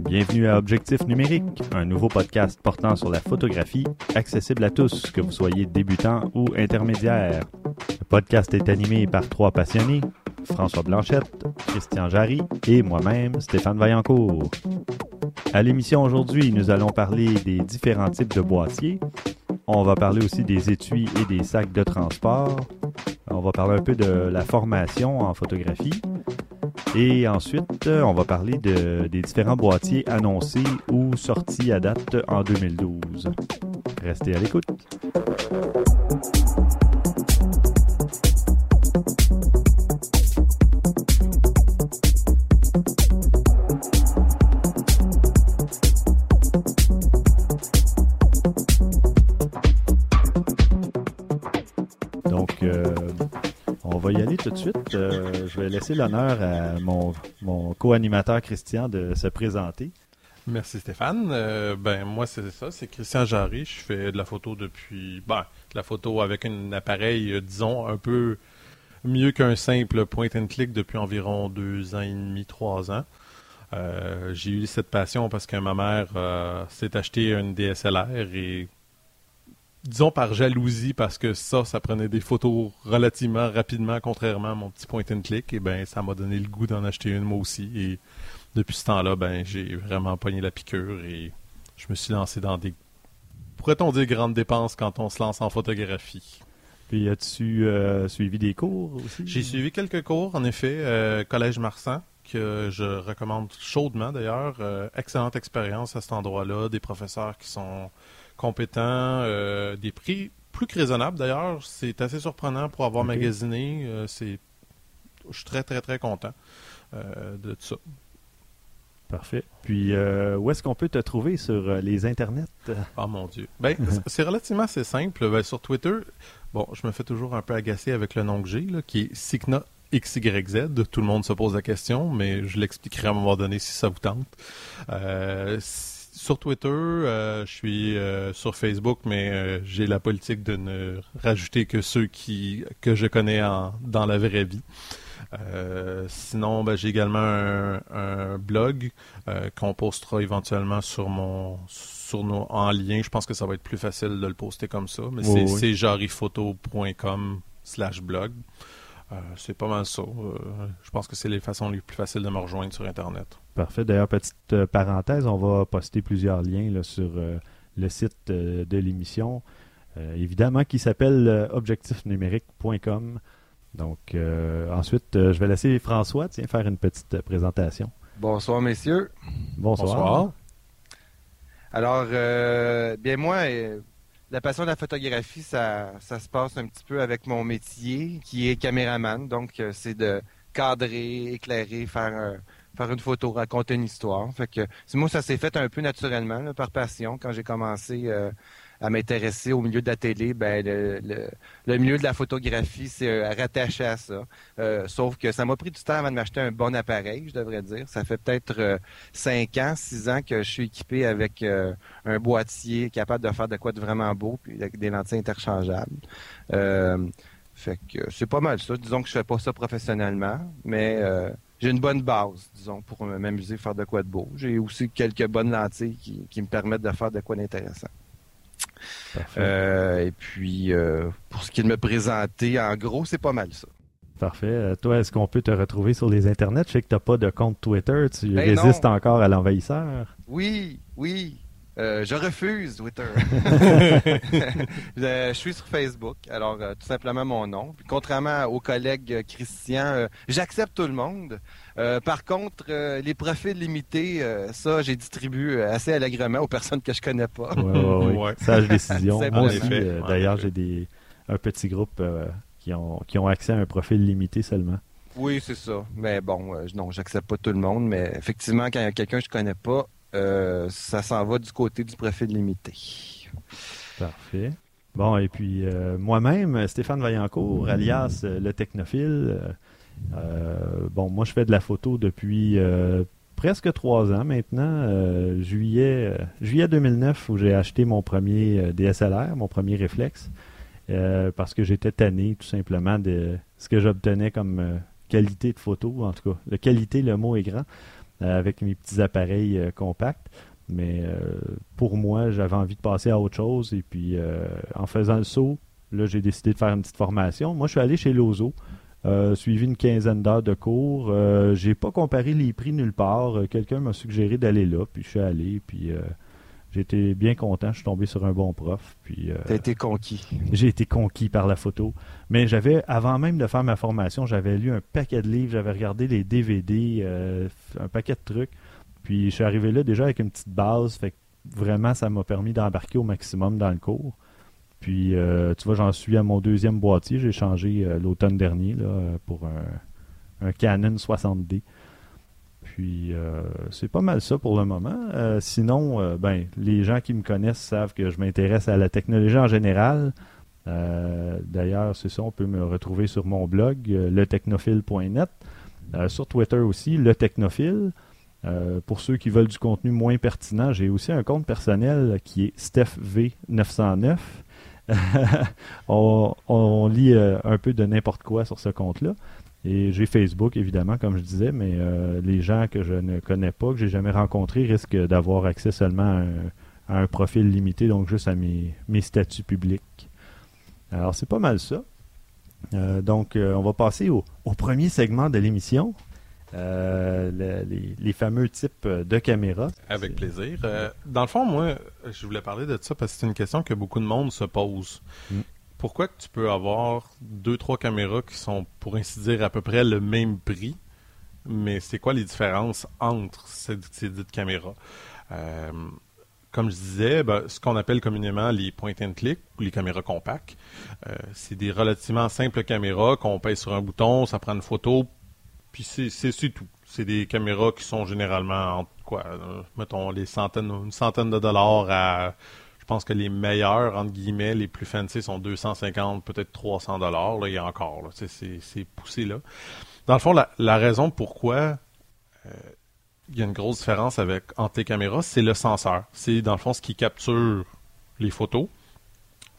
Bienvenue à Objectif numérique, un nouveau podcast portant sur la photographie, accessible à tous, que vous soyez débutant ou intermédiaire. Le podcast est animé par trois passionnés, François Blanchette, Christian Jarry et moi-même, Stéphane Vaillancourt. À l'émission aujourd'hui, nous allons parler des différents types de boîtiers. On va parler aussi des étuis et des sacs de transport. On va parler un peu de la formation en photographie. Et ensuite, on va parler de, des différents boîtiers annoncés ou sortis à date en 2012. Restez à l'écoute. Tout de suite. Euh, je vais laisser l'honneur à mon, co-animateur Christian de se présenter. Merci Stéphane. Euh, ben moi c'est ça, c'est Christian Jarry. Je fais de la photo depuis, ben de la photo avec un appareil, euh, disons un peu mieux qu'un simple point and click depuis environ deux ans et demi, trois ans. J'ai eu cette passion parce que ma mère s'est acheté une DSLR et disons par jalousie parce que ça, ça prenait des photos relativement rapidement, contrairement à mon petit point and click. Et ben ça m'a donné le goût d'en acheter une moi aussi. Et depuis ce temps-là, ben j'ai vraiment pogné la piqûre et je me suis lancé dans des pourrait-on dire grandes dépenses quand on se lance en photographie. Puis, as-tu euh, suivi des cours aussi? J'ai suivi quelques cours, en effet, euh, Collège Marsan, que je recommande chaudement d'ailleurs. Euh, excellente expérience à cet endroit-là, des professeurs qui sont compétents, euh, des prix plus que raisonnables d'ailleurs. C'est assez surprenant pour avoir magasiné. euh, c'est, je suis très très très content euh, de tout ça. Parfait. Puis, euh, où est-ce qu'on peut te trouver sur euh, les internets? Oh mon Dieu. Ben, c'est relativement assez simple. Ben, sur Twitter, bon, je me fais toujours un peu agacer avec le nom que j'ai, là, qui est Signa XYZ. Tout le monde se pose la question, mais je l'expliquerai à un moment donné si ça vous tente. Euh, sur Twitter, euh, je suis euh, sur Facebook, mais euh, j'ai la politique de ne rajouter que ceux qui que je connais en, dans la vraie vie. Sinon, ben, j'ai également un, un blog qu'on postera éventuellement sur mon sur nos en lien. Je pense que ça va être plus facile de le poster comme ça, mais c'est oui. c'est jariphoto.com slash blog. Euh, c'est pas mal ça. Euh, je pense que c'est les façons les plus faciles de me rejoindre sur Internet. Parfait. D'ailleurs, petite euh, parenthèse, on va poster plusieurs liens là, sur euh, le site euh, de l'émission, euh, évidemment, qui s'appelle euh, objectifnumérique.com. Donc, euh, ensuite, euh, je vais laisser François tiens, faire une petite présentation. Bonsoir, messieurs. Bonsoir. Alors, euh, bien moi, la passion de la photographie, ça, ça se passe un petit peu avec mon métier, qui est caméraman. Donc, euh, c'est de cadrer, éclairer, faire, euh, faire une photo, raconter une histoire. Fait que, moi, ça s'est fait un peu naturellement, par passion. Quand j'ai commencé euh, à m'intéresser au milieu de la télé, ben, le, milieu de la photographie, c'est euh, rattaché à ça. Euh, sauf que ça m'a pris du temps avant de m'acheter un bon appareil, je devrais dire. Ça fait peut-être euh, cinq ans, six ans que je suis équipé avec un boîtier capable de faire de quoi de vraiment beau, puis avec des lentilles interchangeables. Fait que c'est pas mal ça. Disons que je fais pas ça professionnellement, mais j'ai une bonne base, disons, pour m'amuser, faire de quoi de beau. J'ai aussi quelques bonnes lentilles qui me permettent de faire de quoi d'intéressant. Euh, et puis, euh, pour ce qui est de me présenter, en gros, c'est pas mal ça. Parfait. Euh, toi, est-ce qu'on peut te retrouver sur les internets? Je sais que tu n'as pas de compte Twitter. Tu Ben résistes non. encore à l'envahisseur. Oui, oui. Euh, je refuse Twitter. je, je suis sur Facebook, alors euh, tout simplement mon nom. Puis, contrairement au collègue euh, Christian, euh, j'accepte tout le monde. Euh, par contre, euh, les profils limités, euh, ça, j'ai distribué assez allègrement aux personnes que je connais pas. Ouais, ouais, ouais. Ouais. Sage décision. C'est Moi bon, aussi, euh, d'ailleurs, j'ai des un petit groupe euh, qui, ont, qui ont accès à un profil limité seulement. Oui, c'est ça. Mais bon, euh, non, j'accepte pas tout le monde. Mais effectivement, quand il y a quelqu'un que je connais pas, euh, ça s'en va du côté du profil limité. Parfait. Bon, et puis euh, moi-même, Stéphane Vaillancourt, alias euh, le technophile. bon, moi, je fais de la photo depuis presque trois ans maintenant. juillet, juillet 2009, où j'ai acheté mon premier DSLR, mon premier réflexe, parce que j'étais tanné tout simplement de ce que j'obtenais comme qualité de photo, en tout cas. La qualité, le mot est grand. Avec mes petits appareils compacts. Mais pour moi, j'avais envie de passer à autre chose. Et puis, en faisant le saut, là, j'ai décidé de faire une petite formation. Moi, je suis allé chez Lozo. suivi une quinzaine d'heures de cours. Euh, j'ai pas comparé les prix nulle part. Quelqu'un m'a suggéré d'aller là, puis je suis allé, puis été bien content. Je suis tombé sur un bon prof. Puis, euh, été conquis. J'ai été conquis par la photo. Mais j'avais, avant même de faire ma formation, j'avais lu un paquet de livres, j'avais regardé les DVD, euh, un paquet de trucs. Puis je suis arrivé là déjà avec une petite base. Fait que vraiment, ça m'a permis d'embarquer au maximum dans le cours. Puis, euh, tu vois, j'en suis à mon deuxième boîtier. J'ai changé l'automne dernier là, pour un, un Canon 60D. Puis euh, c'est pas mal ça pour le moment. Euh, sinon, euh, ben, les gens qui me connaissent savent que je m'intéresse à la technologie en général. D'ailleurs, c'est ça, on peut me retrouver sur mon blog, letechnophile.net. sur Twitter aussi, le technophile. pour ceux qui veulent du contenu moins pertinent, j'ai aussi un compte personnel qui est StephV909. on, on, lit un peu de n'importe quoi sur ce compte-là. Et j'ai Facebook, évidemment, comme je disais, mais euh, les gens que je ne connais pas, que j'ai jamais rencontrés, risquent d'avoir accès seulement à un, profil limité, donc juste à mes, statuts publics. Alors, c'est pas mal ça. Euh, donc, euh, on va passer au, premier segment de l'émission. les, fameux types de caméras. Avec plaisir. dans le fond, moi, je voulais parler de ça parce que c'est une question que beaucoup de monde se pose. Mm pourquoi tu peux avoir deux, trois caméras qui sont, pour ainsi dire, à peu près le même prix, mais c'est quoi les différences entre ces, ces dites caméras? Euh, comme je disais, ben, ce qu'on appelle communément les point and click ou les caméras compactes, euh, c'est des relativement simples caméras qu'on pèse sur un bouton, ça prend une photo, puis c'est tout. C'est des caméras qui sont généralement entre quoi, euh, mettons les centaines, une centaine de dollars à pense que les meilleurs, entre guillemets, les plus fancy sont 250, peut-être 300 dollars. Là, il y a encore, c'est poussé là. Dans le fond, la, raison pourquoi euh, il y a une grosse différence avec entre c'est le senseur. C'est dans le fond ce qui capture les photos.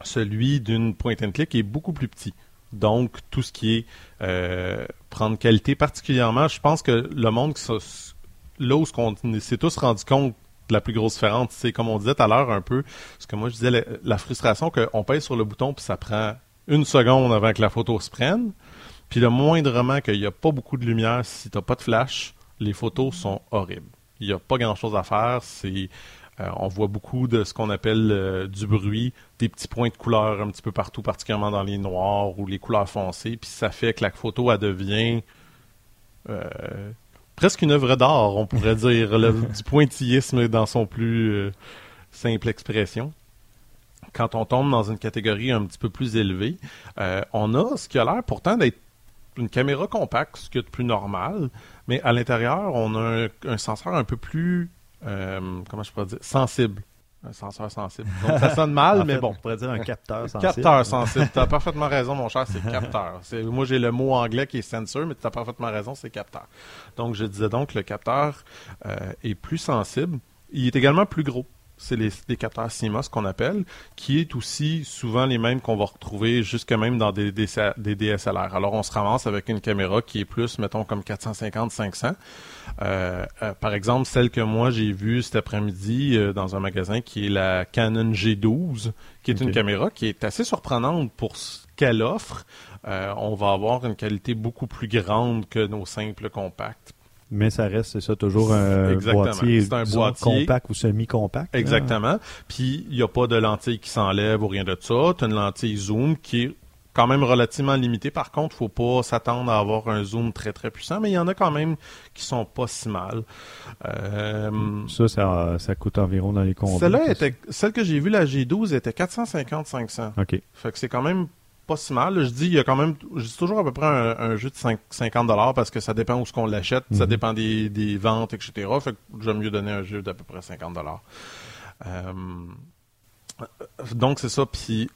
Celui d'une point and click est beaucoup plus petit. Donc, tout ce qui est euh, prendre qualité, particulièrement, je pense que le monde, là où on s'est tous rendu compte la plus grosse différence. C'est comme on disait tout à l'heure un peu, ce que moi je disais, la, frustration qu'on pèse sur le bouton puis ça prend une seconde avant que la photo se prenne. Puis le moindrement qu'il n'y a pas beaucoup de lumière, si tu n'as pas de flash, les photos sont horribles. Il n'y a pas grand-chose à faire. C'est euh, on voit beaucoup de ce qu'on appelle euh, du bruit, des petits points de couleur un petit peu partout, particulièrement dans les noirs ou les couleurs foncées, puis ça fait que la photo elle devient euh, presque une œuvre d'art, on pourrait dire, du pointillisme dans son plus euh, simple expression. Quand on tombe dans une catégorie un petit peu plus élevée, euh, on a ce qui a l'air pourtant d'être une caméra compacte, ce qui est de plus normal, mais à l'intérieur, on a un, senseur un peu plus, euh, comment je pourrais dire, sensible. Un senseur sensible. Donc, ça sonne mal, mais bon. On pourrait dire un capteur sensible. Capteur sensible. Tu as parfaitement raison, mon cher, c'est capteur. Moi, j'ai le mot anglais qui est sensor, mais tu as parfaitement raison, c'est capteur. Donc, je disais donc, le capteur euh, est plus sensible. Il est également plus gros c'est les, capteurs CMOS qu'on appelle, qui est aussi souvent les mêmes qu'on va retrouver jusque même dans des, des, DSLR. Alors, on se ramasse avec une caméra qui est plus, mettons, comme 450-500. Euh, euh, par exemple, celle que moi j'ai vue cet après-midi euh, dans un magasin qui est la Canon G12, qui est une caméra qui est assez surprenante pour ce qu'elle offre. on va avoir une qualité beaucoup plus grande que nos simples compacts mais ça reste, c'est ça, toujours un boîtier, un boîtier compact ou semi-compact. Exactement. Puis, il n'y a pas de lentille qui s'enlève ou rien de ça. Tu as une lentille zoom qui est quand même relativement limitée. Par contre, faut pas s'attendre à avoir un zoom très très puissant, mais il y en a quand même qui sont pas si mal. Euh, ça, ça, ça, coûte environ dans les combats. Celle-là était, celle que j'ai vue, la G12, était 450-500. OK. Fait que c'est quand même pas si mal. Je dis, il y a quand même, je dis toujours à peu près un, jeu de 50 dollars parce que ça dépend où ce qu'on l'achète, ça mhm. dépend des, ventes, etc. Fait que j'aime mieux donner un jeu d'à peu près 50 dollars. Euh, donc c'est ça. Puis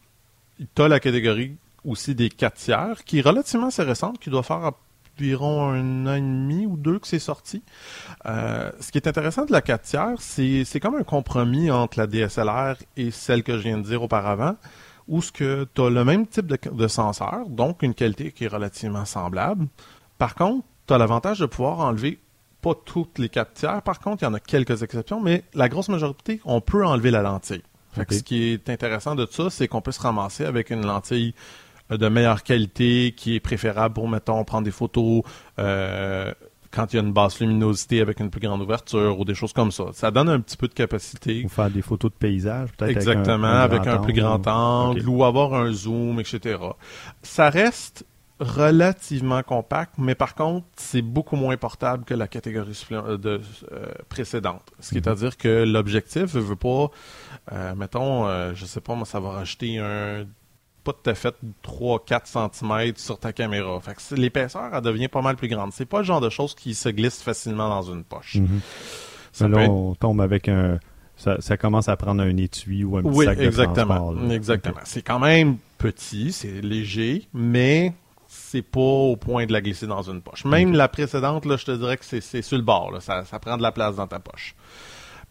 t'as la catégorie aussi des 4 tiers qui est relativement assez récente, qui doit faire environ un an et demi ou deux que c'est sorti. Euh, ce qui est intéressant de la 4 tiers, c'est, c'est comme un compromis entre la DSLR et celle que je viens de dire auparavant où ce que tu as le même type de, de, senseur, donc une qualité qui est relativement semblable. Par contre, tu as l'avantage de pouvoir enlever pas toutes les 4 tiers, par contre, il y en a quelques exceptions, mais la grosse majorité, on peut enlever la lentille. Fait que Ok. ce qui est intéressant de ça, c'est qu'on peut se ramasser avec une lentille euh, de meilleure qualité qui est préférable pour, mettons, prendre des photos euh, quand il y a une basse luminosité avec une plus grande ouverture ou des choses comme ça. Ça donne un petit peu de capacité. Ou faire des photos de paysages, peut-être. avec un- Exactement, un avec un plus grand angle ou avoir un zoom, etc. Ça reste relativement compact, mais par contre, c'est beaucoup moins portable que la catégorie euh, de, euh, précédente. Ce qui est à dire que l'objectif veut, veut pas, euh, mettons, euh, je sais pas, moi, ça va rajouter un pas tout à fait 3-4 cm sur ta caméra. Fait que l'épaisseur, elle devient pas mal plus grande. C'est pas le genre de choses qui se glisse facilement dans une poche. Mhm. Ça là, être- on tombe avec un. Ça, ça commence à prendre un étui ou un petit Oui, sac de exactement. transport. là. Exactement. C'est quand même petit, c'est léger, mais c'est pas au point de la glisser dans une poche. Même la précédente, là, je te dirais que c'est c'est sur le bord. là. Ça, ça prend de la place dans ta poche.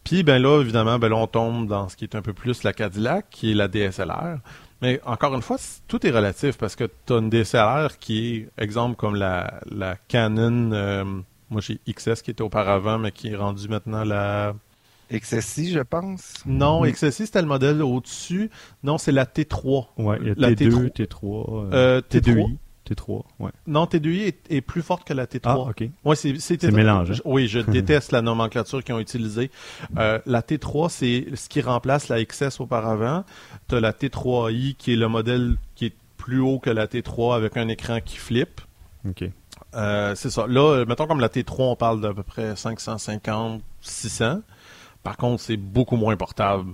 Puis ben là, évidemment, ben là, on tombe dans ce qui est un peu plus la Cadillac, qui est la DSLR. Mais encore une fois, tout est relatif parce que tu as une DSLR qui est, exemple, comme la, la Canon, euh, moi j'ai XS qui était auparavant, mais qui est rendu maintenant la XSI, je pense. non, Mm. XSI, c'était le modèle au-dessus. Non, c'est la T3. Ouais, il y a La T2, T3, euh, Euh, T2i, T3, ouais. Non, T2i est, est plus forte que la T3. Ah, ok. Ouais, c'est mélangé. Je- Oui, je déteste la nomenclature qu'ils ont utilisée. Euh, la T3, c'est ce qui remplace la XS auparavant. Tu as la T3i qui est le modèle qui est plus haut que la T3 avec un écran qui flippe. Ok. Euh, c'est ça. Là, euh, mettons comme la T3, on parle d'à peu près 550, 600. Par contre, c'est beaucoup moins portable.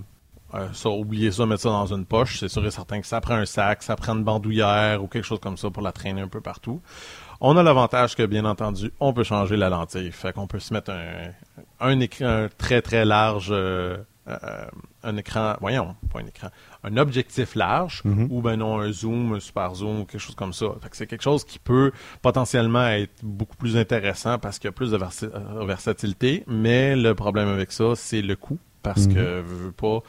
Euh, ça, oubliez ça, mettre ça dans une poche. C'est sûr et certain que ça prend un sac, ça prend une bandoulière ou quelque chose comme ça pour la traîner un peu partout. On a l'avantage que, bien entendu, on peut changer la lentille. Fait qu'on peut se mettre un, un écran très très large, euh, euh, un écran, voyons, pas un écran, un objectif large, Mhm. ou ben non, un zoom, un super zoom, ou quelque chose comme ça. Fait que c'est quelque chose qui peut potentiellement être beaucoup plus intéressant parce qu'il y a plus de euh, versatilité, mais le problème avec ça, c'est le coût, parce Mhm. que, veux, veux pas,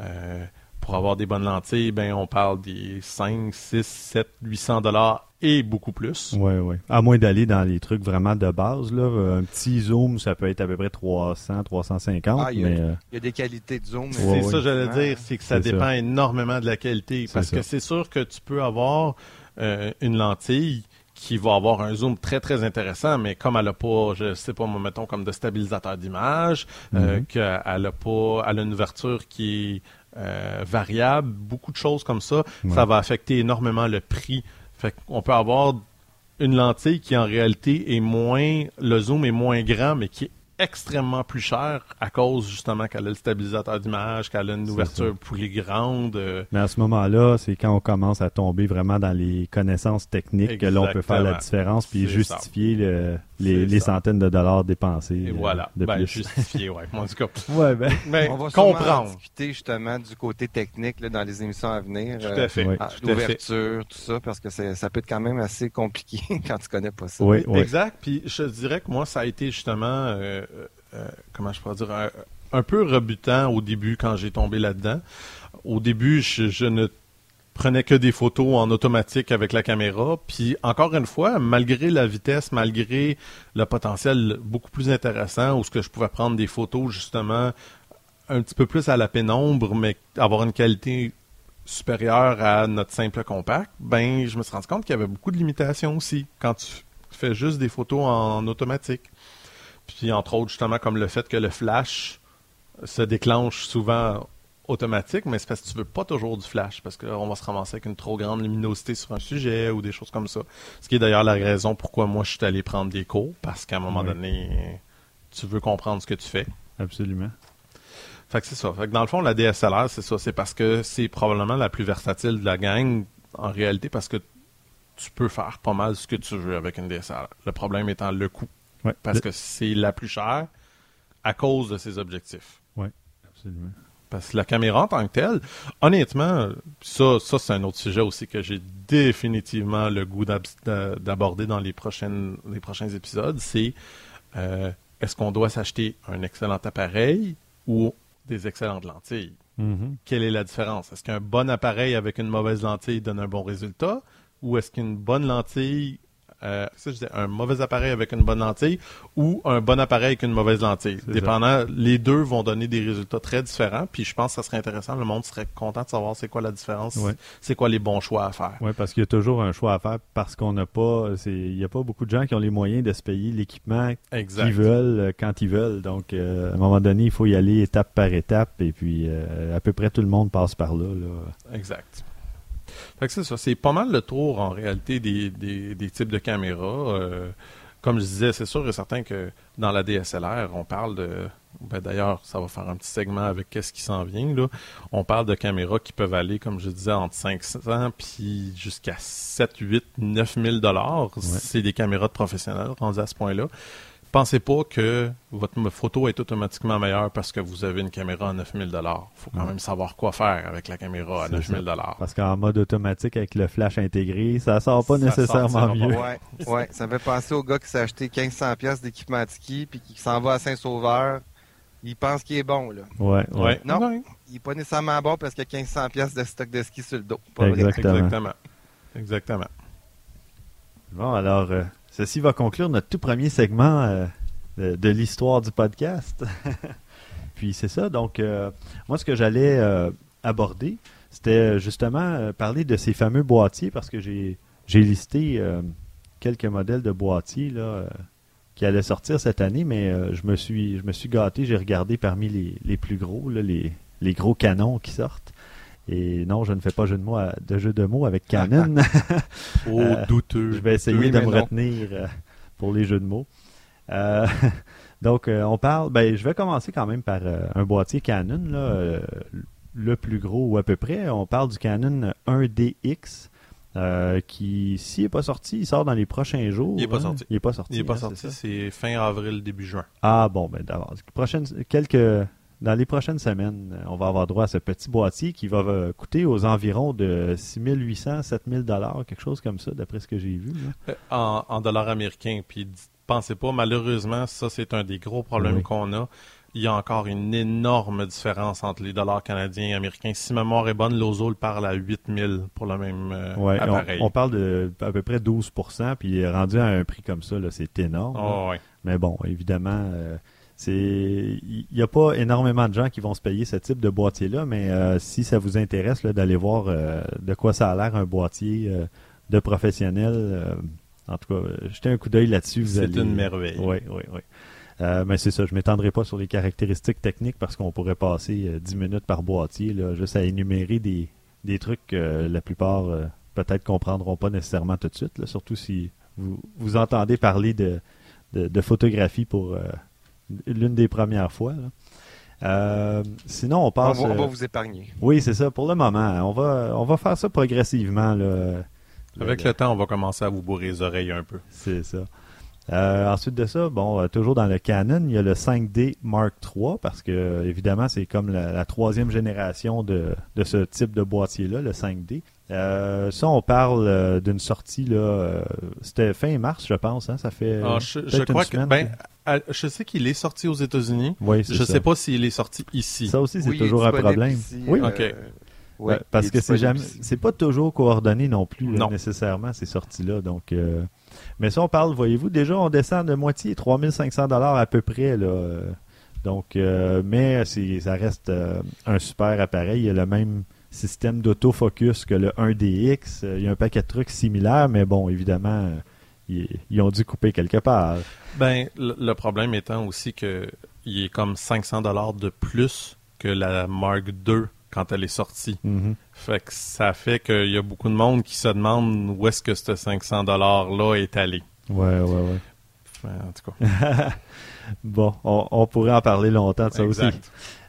euh, pour avoir des bonnes lentilles, ben on parle des 5, 6, 7, 800 dollars et beaucoup plus. Ouais, ouais. À moins d'aller dans les trucs vraiment de base, là. Un petit zoom, ça peut être à peu près 300, 350, Ah, il y a- mais euh, Il y a des qualités de zoom. C'est Ouais, ça, ouais. j'allais dire, c'est que ça dépend ça. énormément de la qualité. Parce que c'est sûr que tu peux avoir euh, une lentille qui va avoir un zoom très très intéressant, mais comme elle a pas, je sais pas, moi, mettons comme de stabilisateur d'image, euh, Mhm. qu'elle a pas, elle a une ouverture qui est euh, variable, beaucoup de choses comme ça, Ouais. ça va affecter énormément le prix. Fait qu'on peut avoir une lentille qui en réalité est moins, le zoom est moins grand, mais qui est extrêmement plus cher à cause justement qu'elle a le stabilisateur d'image, qu'elle a une ouverture plus grande. euh, Mais à ce moment-là, c'est quand on commence à tomber vraiment dans les connaissances techniques que là, on peut faire la différence puis justifier le- les, centaines de dollars dépensés et euh, voilà. de Ben, plus. justifié, ouais. En tout cas, Ouais, ben, mais On va comprendre. discuter justement du côté technique là, dans les émissions à venir. Tout euh, à fait. Ouais. ah, Tout à fait. L'ouverture, tout ça, parce que ça peut être quand même assez compliqué quand tu connais pas ça. oui, oui. Exact. Puis je te dirais que moi, ça a été justement, euh, euh, comment je pourrais dire, un, un peu rebutant au début quand j'ai tombé là-dedans. Au début, je, je ne prenais que des photos en automatique avec la caméra. Puis encore une fois, malgré la vitesse, malgré le potentiel beaucoup plus intéressant, où ce que je pouvais prendre des photos justement un petit peu plus à la pénombre, mais avoir une qualité supérieure à notre simple compact, ben je me suis rendu compte qu'il y avait beaucoup de limitations aussi quand tu fais juste des photos en automatique. Puis entre autres justement comme le fait que le flash se déclenche souvent automatique, mais c'est parce que tu veux pas toujours du flash, parce qu'on va se ramasser avec une trop grande luminosité sur un sujet ou des choses comme ça. Ce qui est d'ailleurs la raison pourquoi moi je suis allé prendre des cours, parce qu'à un moment Oui. donné, tu veux comprendre ce que tu fais. Absolument. Fait que c'est ça. Fait que dans le fond, la DSLR, c'est ça. C'est parce que c'est probablement la plus versatile de la gang, en réalité, parce que tu peux faire pas mal ce que tu veux avec une DSLR. Le problème étant le coût. Ouais. Parce Le- que c'est la plus chère à cause de ses objectifs. Absolument. Parce que la caméra en tant que telle, honnêtement, ça, ça c'est un autre sujet aussi que j'ai définitivement le goût d'ab- d'a- d'aborder dans les, prochaines, les prochains épisodes, c'est euh, est-ce qu'on doit s'acheter un excellent appareil ou des excellentes lentilles? Mhm. Quelle est la différence? Est-ce qu'un bon appareil avec une mauvaise lentille donne un bon résultat? Ou est-ce qu'une bonne lentille euh, ça, je dis, un mauvais appareil avec une bonne lentille ou un bon appareil avec une mauvaise lentille. Dépendant, les deux vont donner des résultats très différents. Puis je pense que ça serait intéressant. Le monde serait content de savoir c'est quoi la différence, Ouais. c'est quoi les bons choix à faire. Oui, parce qu'il y a toujours un choix à faire parce qu'on n'a pas. Il n'y a pas beaucoup de gens qui ont les moyens de se payer l'équipement qu'ils veulent euh, quand ils veulent. Donc, euh, à un moment donné, il faut y aller étape par étape. Et puis, euh, à peu près tout le monde passe par là. là. Exact. Fait que c'est ça. C'est pas mal le tour, en réalité, des, des, des types de caméras. Euh, comme je disais, c'est sûr et certain que dans la DSLR, on parle de... Ben D'ailleurs, ça va faire un petit segment avec qu'est-ce qui s'en vient. Là. On parle de caméras qui peuvent aller, comme je disais, entre 500 puis jusqu'à 7, 8, 9 000 dollars. C'est des caméras de professionnels rendues à ce point-là. Pensez pas que votre photo est automatiquement meilleure parce que vous avez une caméra à 9 000 dollars. faut quand Ouais. même savoir quoi faire avec la caméra à C'est 9 000 ça. dollars. Parce qu'en mode automatique, avec le flash intégré, ça sort pas Ça nécessairement mieux. Ouais, ouais. Ça me fait penser au gars qui s'est acheté 1500 pièces d'équipement de ski puis qui s'en va à Saint-Sauveur. Il pense qu'il est bon, là. Ouais, ouais. Non. Ouais. Il est pas nécessairement bon parce qu'il y a 1500 pièces de stock de ski sur le dos. Pas vrai. Exactement. Exactement. Exactement. Bon, alors, euh, ceci va conclure notre tout premier segment euh, de, de l'histoire du podcast. Puis c'est ça, donc, euh, moi, ce que j'allais euh, aborder, c'était justement parler de ces fameux boîtiers parce que j'ai j'ai listé quelques modèles de boîtiers là, qui allaient sortir cette année, mais je me suis je me suis gâté, j'ai regardé parmi les, les plus gros, là, les, les gros canons qui sortent. Et non, je ne fais pas jeu de mots de jeu de mots avec Canon. Oh, Euh, douteux. Je vais essayer Oui, de me non. retenir euh, pour les jeux de mots. Euh, donc, euh, on parle. Ben, je vais commencer quand même par euh, un boîtier Canon, là, le plus gros ou à peu près. On parle du Canon 1DX. euh, qui, s'il n'est pas sorti, il sort dans les prochains jours. Il est pas hein? sorti. Il n'est pas sorti. Il n'est pas hein, sorti, c'est fin avril, début juin. Ah bon, ben d'avance. Prochaine, quelques, dans les prochaines semaines, euh, on va avoir droit à ce petit boîtier qui va euh, coûter aux environs de 6800, 7000 dollars, quelque chose comme ça, d'après ce que j'ai vu. là. Euh, En, en dollars américains. Puis pensez pas, malheureusement, ça c'est un des gros problèmes Oui. qu'on a. Il y a encore une énorme différence entre les dollars canadiens et américains. Si ma mémoire est bonne, l'Ozo le parle à 8000 pour le même euh, Ouais, on, appareil. on parle de à peu près 12% puis rendu à un prix comme ça, là, c'est énorme. Oh, ouais. Mais bon, évidemment, euh, c'est il n'y a pas énormément de gens qui vont se payer ce type de boîtier-là, mais euh, si ça vous intéresse là, d'aller voir euh, de quoi ça a l'air un boîtier euh, de professionnel, en tout cas, jetez un coup d'œil là-dessus. C'est allez- une merveille. Oui, oui, oui. Mais c'est ça, je m'étendrai pas sur les caractéristiques techniques parce qu'on pourrait passer euh, 10 minutes par boîtier, là, juste à énumérer des, des trucs que la plupart peut-être comprendront pas nécessairement tout de suite, là, surtout si vous, vous entendez parler de, de, de photographie pour l'une des premières fois. là. Euh, sinon, on On passe. va, on va euh, vous épargner. oui, c'est ça. Pour le moment, on va, on va faire ça progressivement. Là. Avec le temps, on va commencer à vous bourrer les oreilles un peu. C'est ça. Euh, ensuite de ça, bon, euh, toujours dans le Canon, il y a le 5D Mark III parce que évidemment c'est comme la, la troisième génération de, de ce type de boîtier-là, le 5D. Euh, ça, on parle euh, d'une sortie là, euh, c'était fin mars, je pense. Hein, ça fait. Ah, je, je peut-être une crois que semaine ben, à- je sais qu'il est sorti aux États-Unis. oui, c'est Je ça. sais pas s'il est sorti ici. Ça aussi, c'est Oui, toujours un problème. ici, oui, euh, Ok. ouais, Ouais, parce que c'est jamais, c'est pas toujours coordonné non plus là, Non. nécessairement ces sorties-là. Donc, euh, mais ça on parle, voyez-vous, déjà on descend de moitié, 3500 dollars à peu près là. euh, Donc, euh, mais ça reste euh, un super appareil. Il y a le même système d'autofocus que le 1DX. Euh, Il y a un paquet de trucs similaires, mais bon, évidemment, euh, ils, ils ont dû couper quelque part. Ben, le, problème étant aussi que il est comme 500 dollars de plus que la Mark II quand elle est sortie. Mhm. Fait que ça fait qu'il y a beaucoup de monde qui se demande où est-ce que ce 500 dollars là est allé. Ouais, ouais, ouais. Enfin, en tout cas. Bon, on, on pourrait en parler longtemps de ça aussi.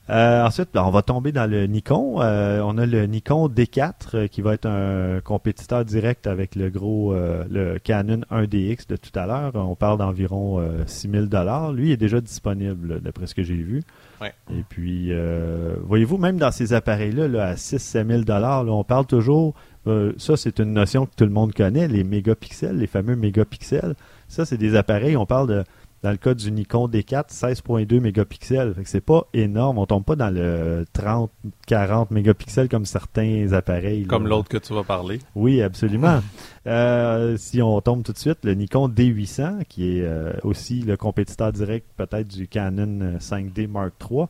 Euh, ensuite, ben, on va tomber dans le Nikon. Euh, on a le Nikon D4 euh, qui va être un compétiteur direct avec le gros euh, le Canon 1DX de tout à l'heure. On parle d'environ euh, 6000 dollars. Lui il est déjà disponible d'après ce que j'ai vu. Ouais. Et puis, euh, voyez-vous, même dans ces appareils-là, là, à 6-7 000 dollars, on parle toujours. euh, ça, c'est une notion que tout le monde connaît, les mégapixels, les fameux mégapixels. Ça, c'est des appareils. On parle de Dans le cas du Nikon D4, 16.2 mégapixels. Fait que c'est pas énorme. On tombe pas dans le 30, 40 mégapixels comme certains appareils. là. Comme l'autre que tu vas parler. Oui, absolument. Euh, si on tombe tout de suite, le Nikon D800, qui est euh, aussi le compétiteur direct peut-être du Canon 5D Mark III,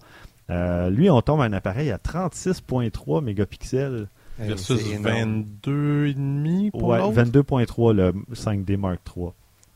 euh, lui, on tombe à un appareil à 36.3 mégapixels. Versus c'est énorme. 22,5 pour Ouais, l'autre? 22.3 le 5D Mark III.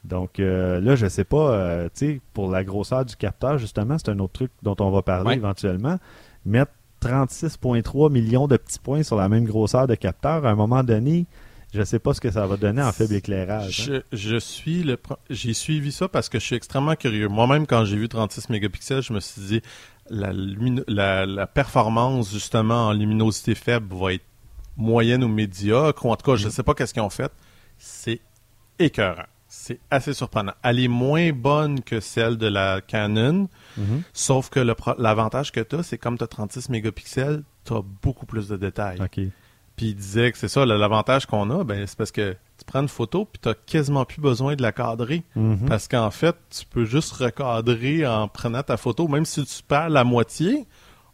Donc euh, là, je sais pas, euh, tu sais, pour la grosseur du capteur, justement, c'est un autre truc dont on va parler Ouais. éventuellement. Mettre 36.3 millions de petits points sur la même grosseur de capteur, à un moment donné, je sais pas ce que ça va donner en faible éclairage. hein. Je, je suis le j'ai suivi ça parce que je suis extrêmement curieux. Moi-même, quand j'ai vu 36 mégapixels, je me suis dit la, lumino- la, la performance justement en luminosité faible va être moyenne ou médiocre, ou en tout cas, je ne sais pas qu'est-ce qu'ils ont fait. C'est écœurant. C'est assez surprenant. Elle est moins bonne que celle de la Canon, Mhm. sauf que l'avantage que tu as, c'est comme tu as 36 mégapixels, tu as beaucoup plus de détails. Puis il disait que c'est ça, l'avantage qu'on a, ben, c'est parce que tu prends une photo puis tu quasiment plus besoin de la cadrer. Mhm. Parce qu'en fait, tu peux juste recadrer en prenant ta photo. Même si tu perds la moitié,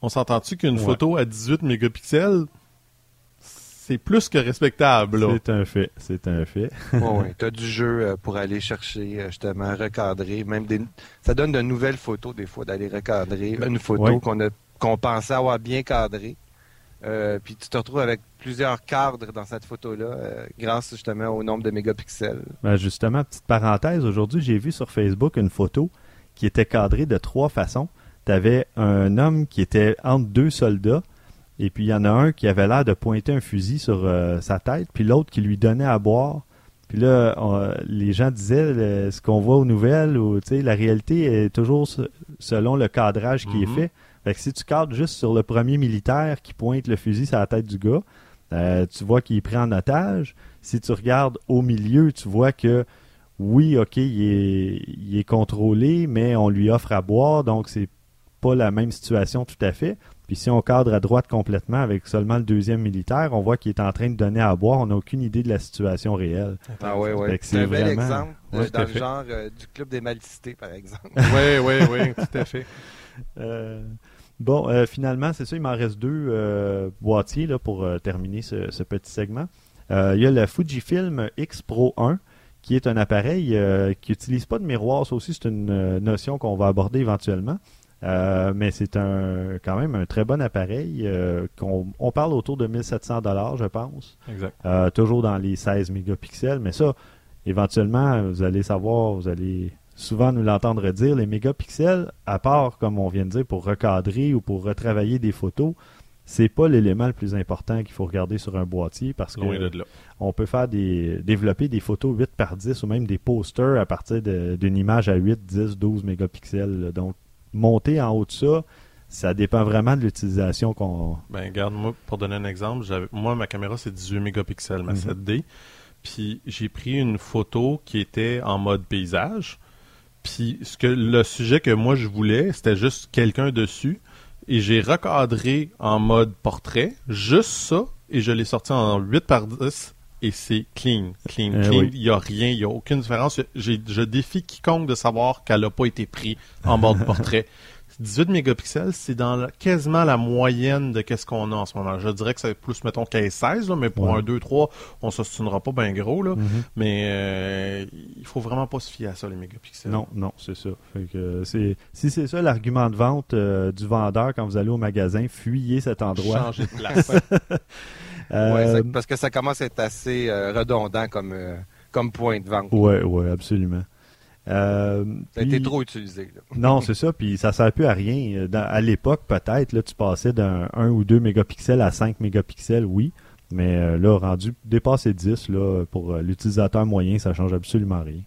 on s'entend-tu qu'une Ouais. photo à 18 mégapixels, c'est plus que respectable. C'est un fait, c'est un fait. Ouais, ouais. T'as du jeu euh, pour aller chercher, euh, justement, recadrer. Même des... Ça donne de nouvelles photos, des fois, d'aller recadrer une photo Ouais. qu'on a qu'on pensait avoir bien cadrée. Euh, puis tu te retrouves avec plusieurs cadres dans cette photo-là, euh, grâce justement au nombre de mégapixels. Ben, justement, petite parenthèse, aujourd'hui, j'ai vu sur Facebook une photo qui était cadrée de trois façons. Tu avais un homme qui était entre deux soldats, et puis il y en a un qui avait l'air de pointer un fusil sur euh, sa tête, puis l'autre qui lui donnait à boire. Puis là, on- les gens disaient le- ce qu'on voit aux nouvelles, ou la réalité est toujours se- selon le cadrage qui est Mhm. fait. Fait que si tu cadres juste sur le premier militaire qui pointe le fusil sur la tête du gars, euh, tu vois qu'il est pris en otage. Si tu regardes au milieu, tu vois que oui, ok, il est, il est contrôlé, mais on lui offre à boire, donc c'est pas la même situation tout à fait. Puis si on cadre à droite complètement avec seulement le deuxième militaire, on voit qu'il est en train de donner à boire. On n'a aucune idée de la situation réelle. Ah ouais, ouais. C'est un bel exemple euh, Ouais, dans le fait. genre euh, du club des malicités, par exemple. Oui, oui, oui, tout à fait. Euh, bon, euh, finalement, c'est ça, il m'en reste deux euh, boîtiers là, pour euh, terminer ce, ce petit segment. Euh, il y a le Fujifilm X Pro 1, qui est un appareil euh, qui n'utilise pas de miroir. Ça aussi, c'est une notion qu'on va aborder éventuellement. Euh, mais c'est un quand même un très bon appareil. euh, qu'on, on parle autour de 1700 dollars, je pense. Exact. Euh, toujours dans les 16 mégapixels. Mais ça, éventuellement, vous allez savoir, vous allez souvent nous l'entendre dire, les mégapixels, à part, comme on vient de dire, pour recadrer ou pour retravailler des photos, c'est pas l'élément le plus important qu'il faut regarder sur un boîtier parce Loin que de là. on peut faire des développer des photos 8 par 10 ou même des posters à partir d'une image à 8, 10, 12 mégapixels. là. Donc monter en haut de ça, ça dépend vraiment de l'utilisation qu'on Ben, regarde, moi, pour donner un exemple, moi, ma caméra, c'est 18 mégapixels, ma Mhm. 7D. Puis, j'ai pris une photo qui était en mode paysage. Puis, ce que, le sujet que moi, je voulais, c'était juste quelqu'un dessus. Et j'ai recadré en mode portrait, juste ça, et je l'ai sorti en 8 par 10. Et c'est clean, clean, Eh clean. Il n'y a rien, il n'y a aucune différence. Je défie quiconque de savoir qu'elle n'a pas été prise en mode portrait. 18 mégapixels, c'est dans la- quasiment la moyenne de qu'est-ce qu'on a en ce moment. Je dirais que c'est plus, mettons, 15-16, là, mais pour Ouais. un 2-3, on s'ostinera pas bien gros. Là. Mhm. Mais euh, il faut vraiment pas se fier à ça, les mégapixels. Non, non, c'est ça. Fait que, c'est, si c'est ça l'argument de vente euh, du vendeur quand vous allez au magasin, fuyez cet endroit. Changer de place. Euh, Ouais, parce que ça commence à être assez euh, redondant comme, euh, comme point de vente. ouais, ouais, absolument. Euh, Ça a été trop utilisé. là. Non, c'est ça, puis ça sert plus à rien. Dans- à l'époque, peut-être, là, tu passais d'un 1 ou 2 mégapixels à 5 mégapixels, oui. Mais euh, là, rendu dépassé 10, là, pour euh, l'utilisateur moyen, ça change absolument rien.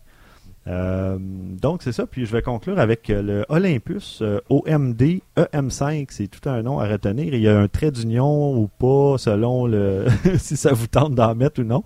Euh, donc, c'est ça. Puis je vais conclure avec euh, le Olympus euh, OMD EM5. C'est tout un nom à retenir. Il y a un trait d'union ou pas, selon le si ça vous tente d'en mettre ou non.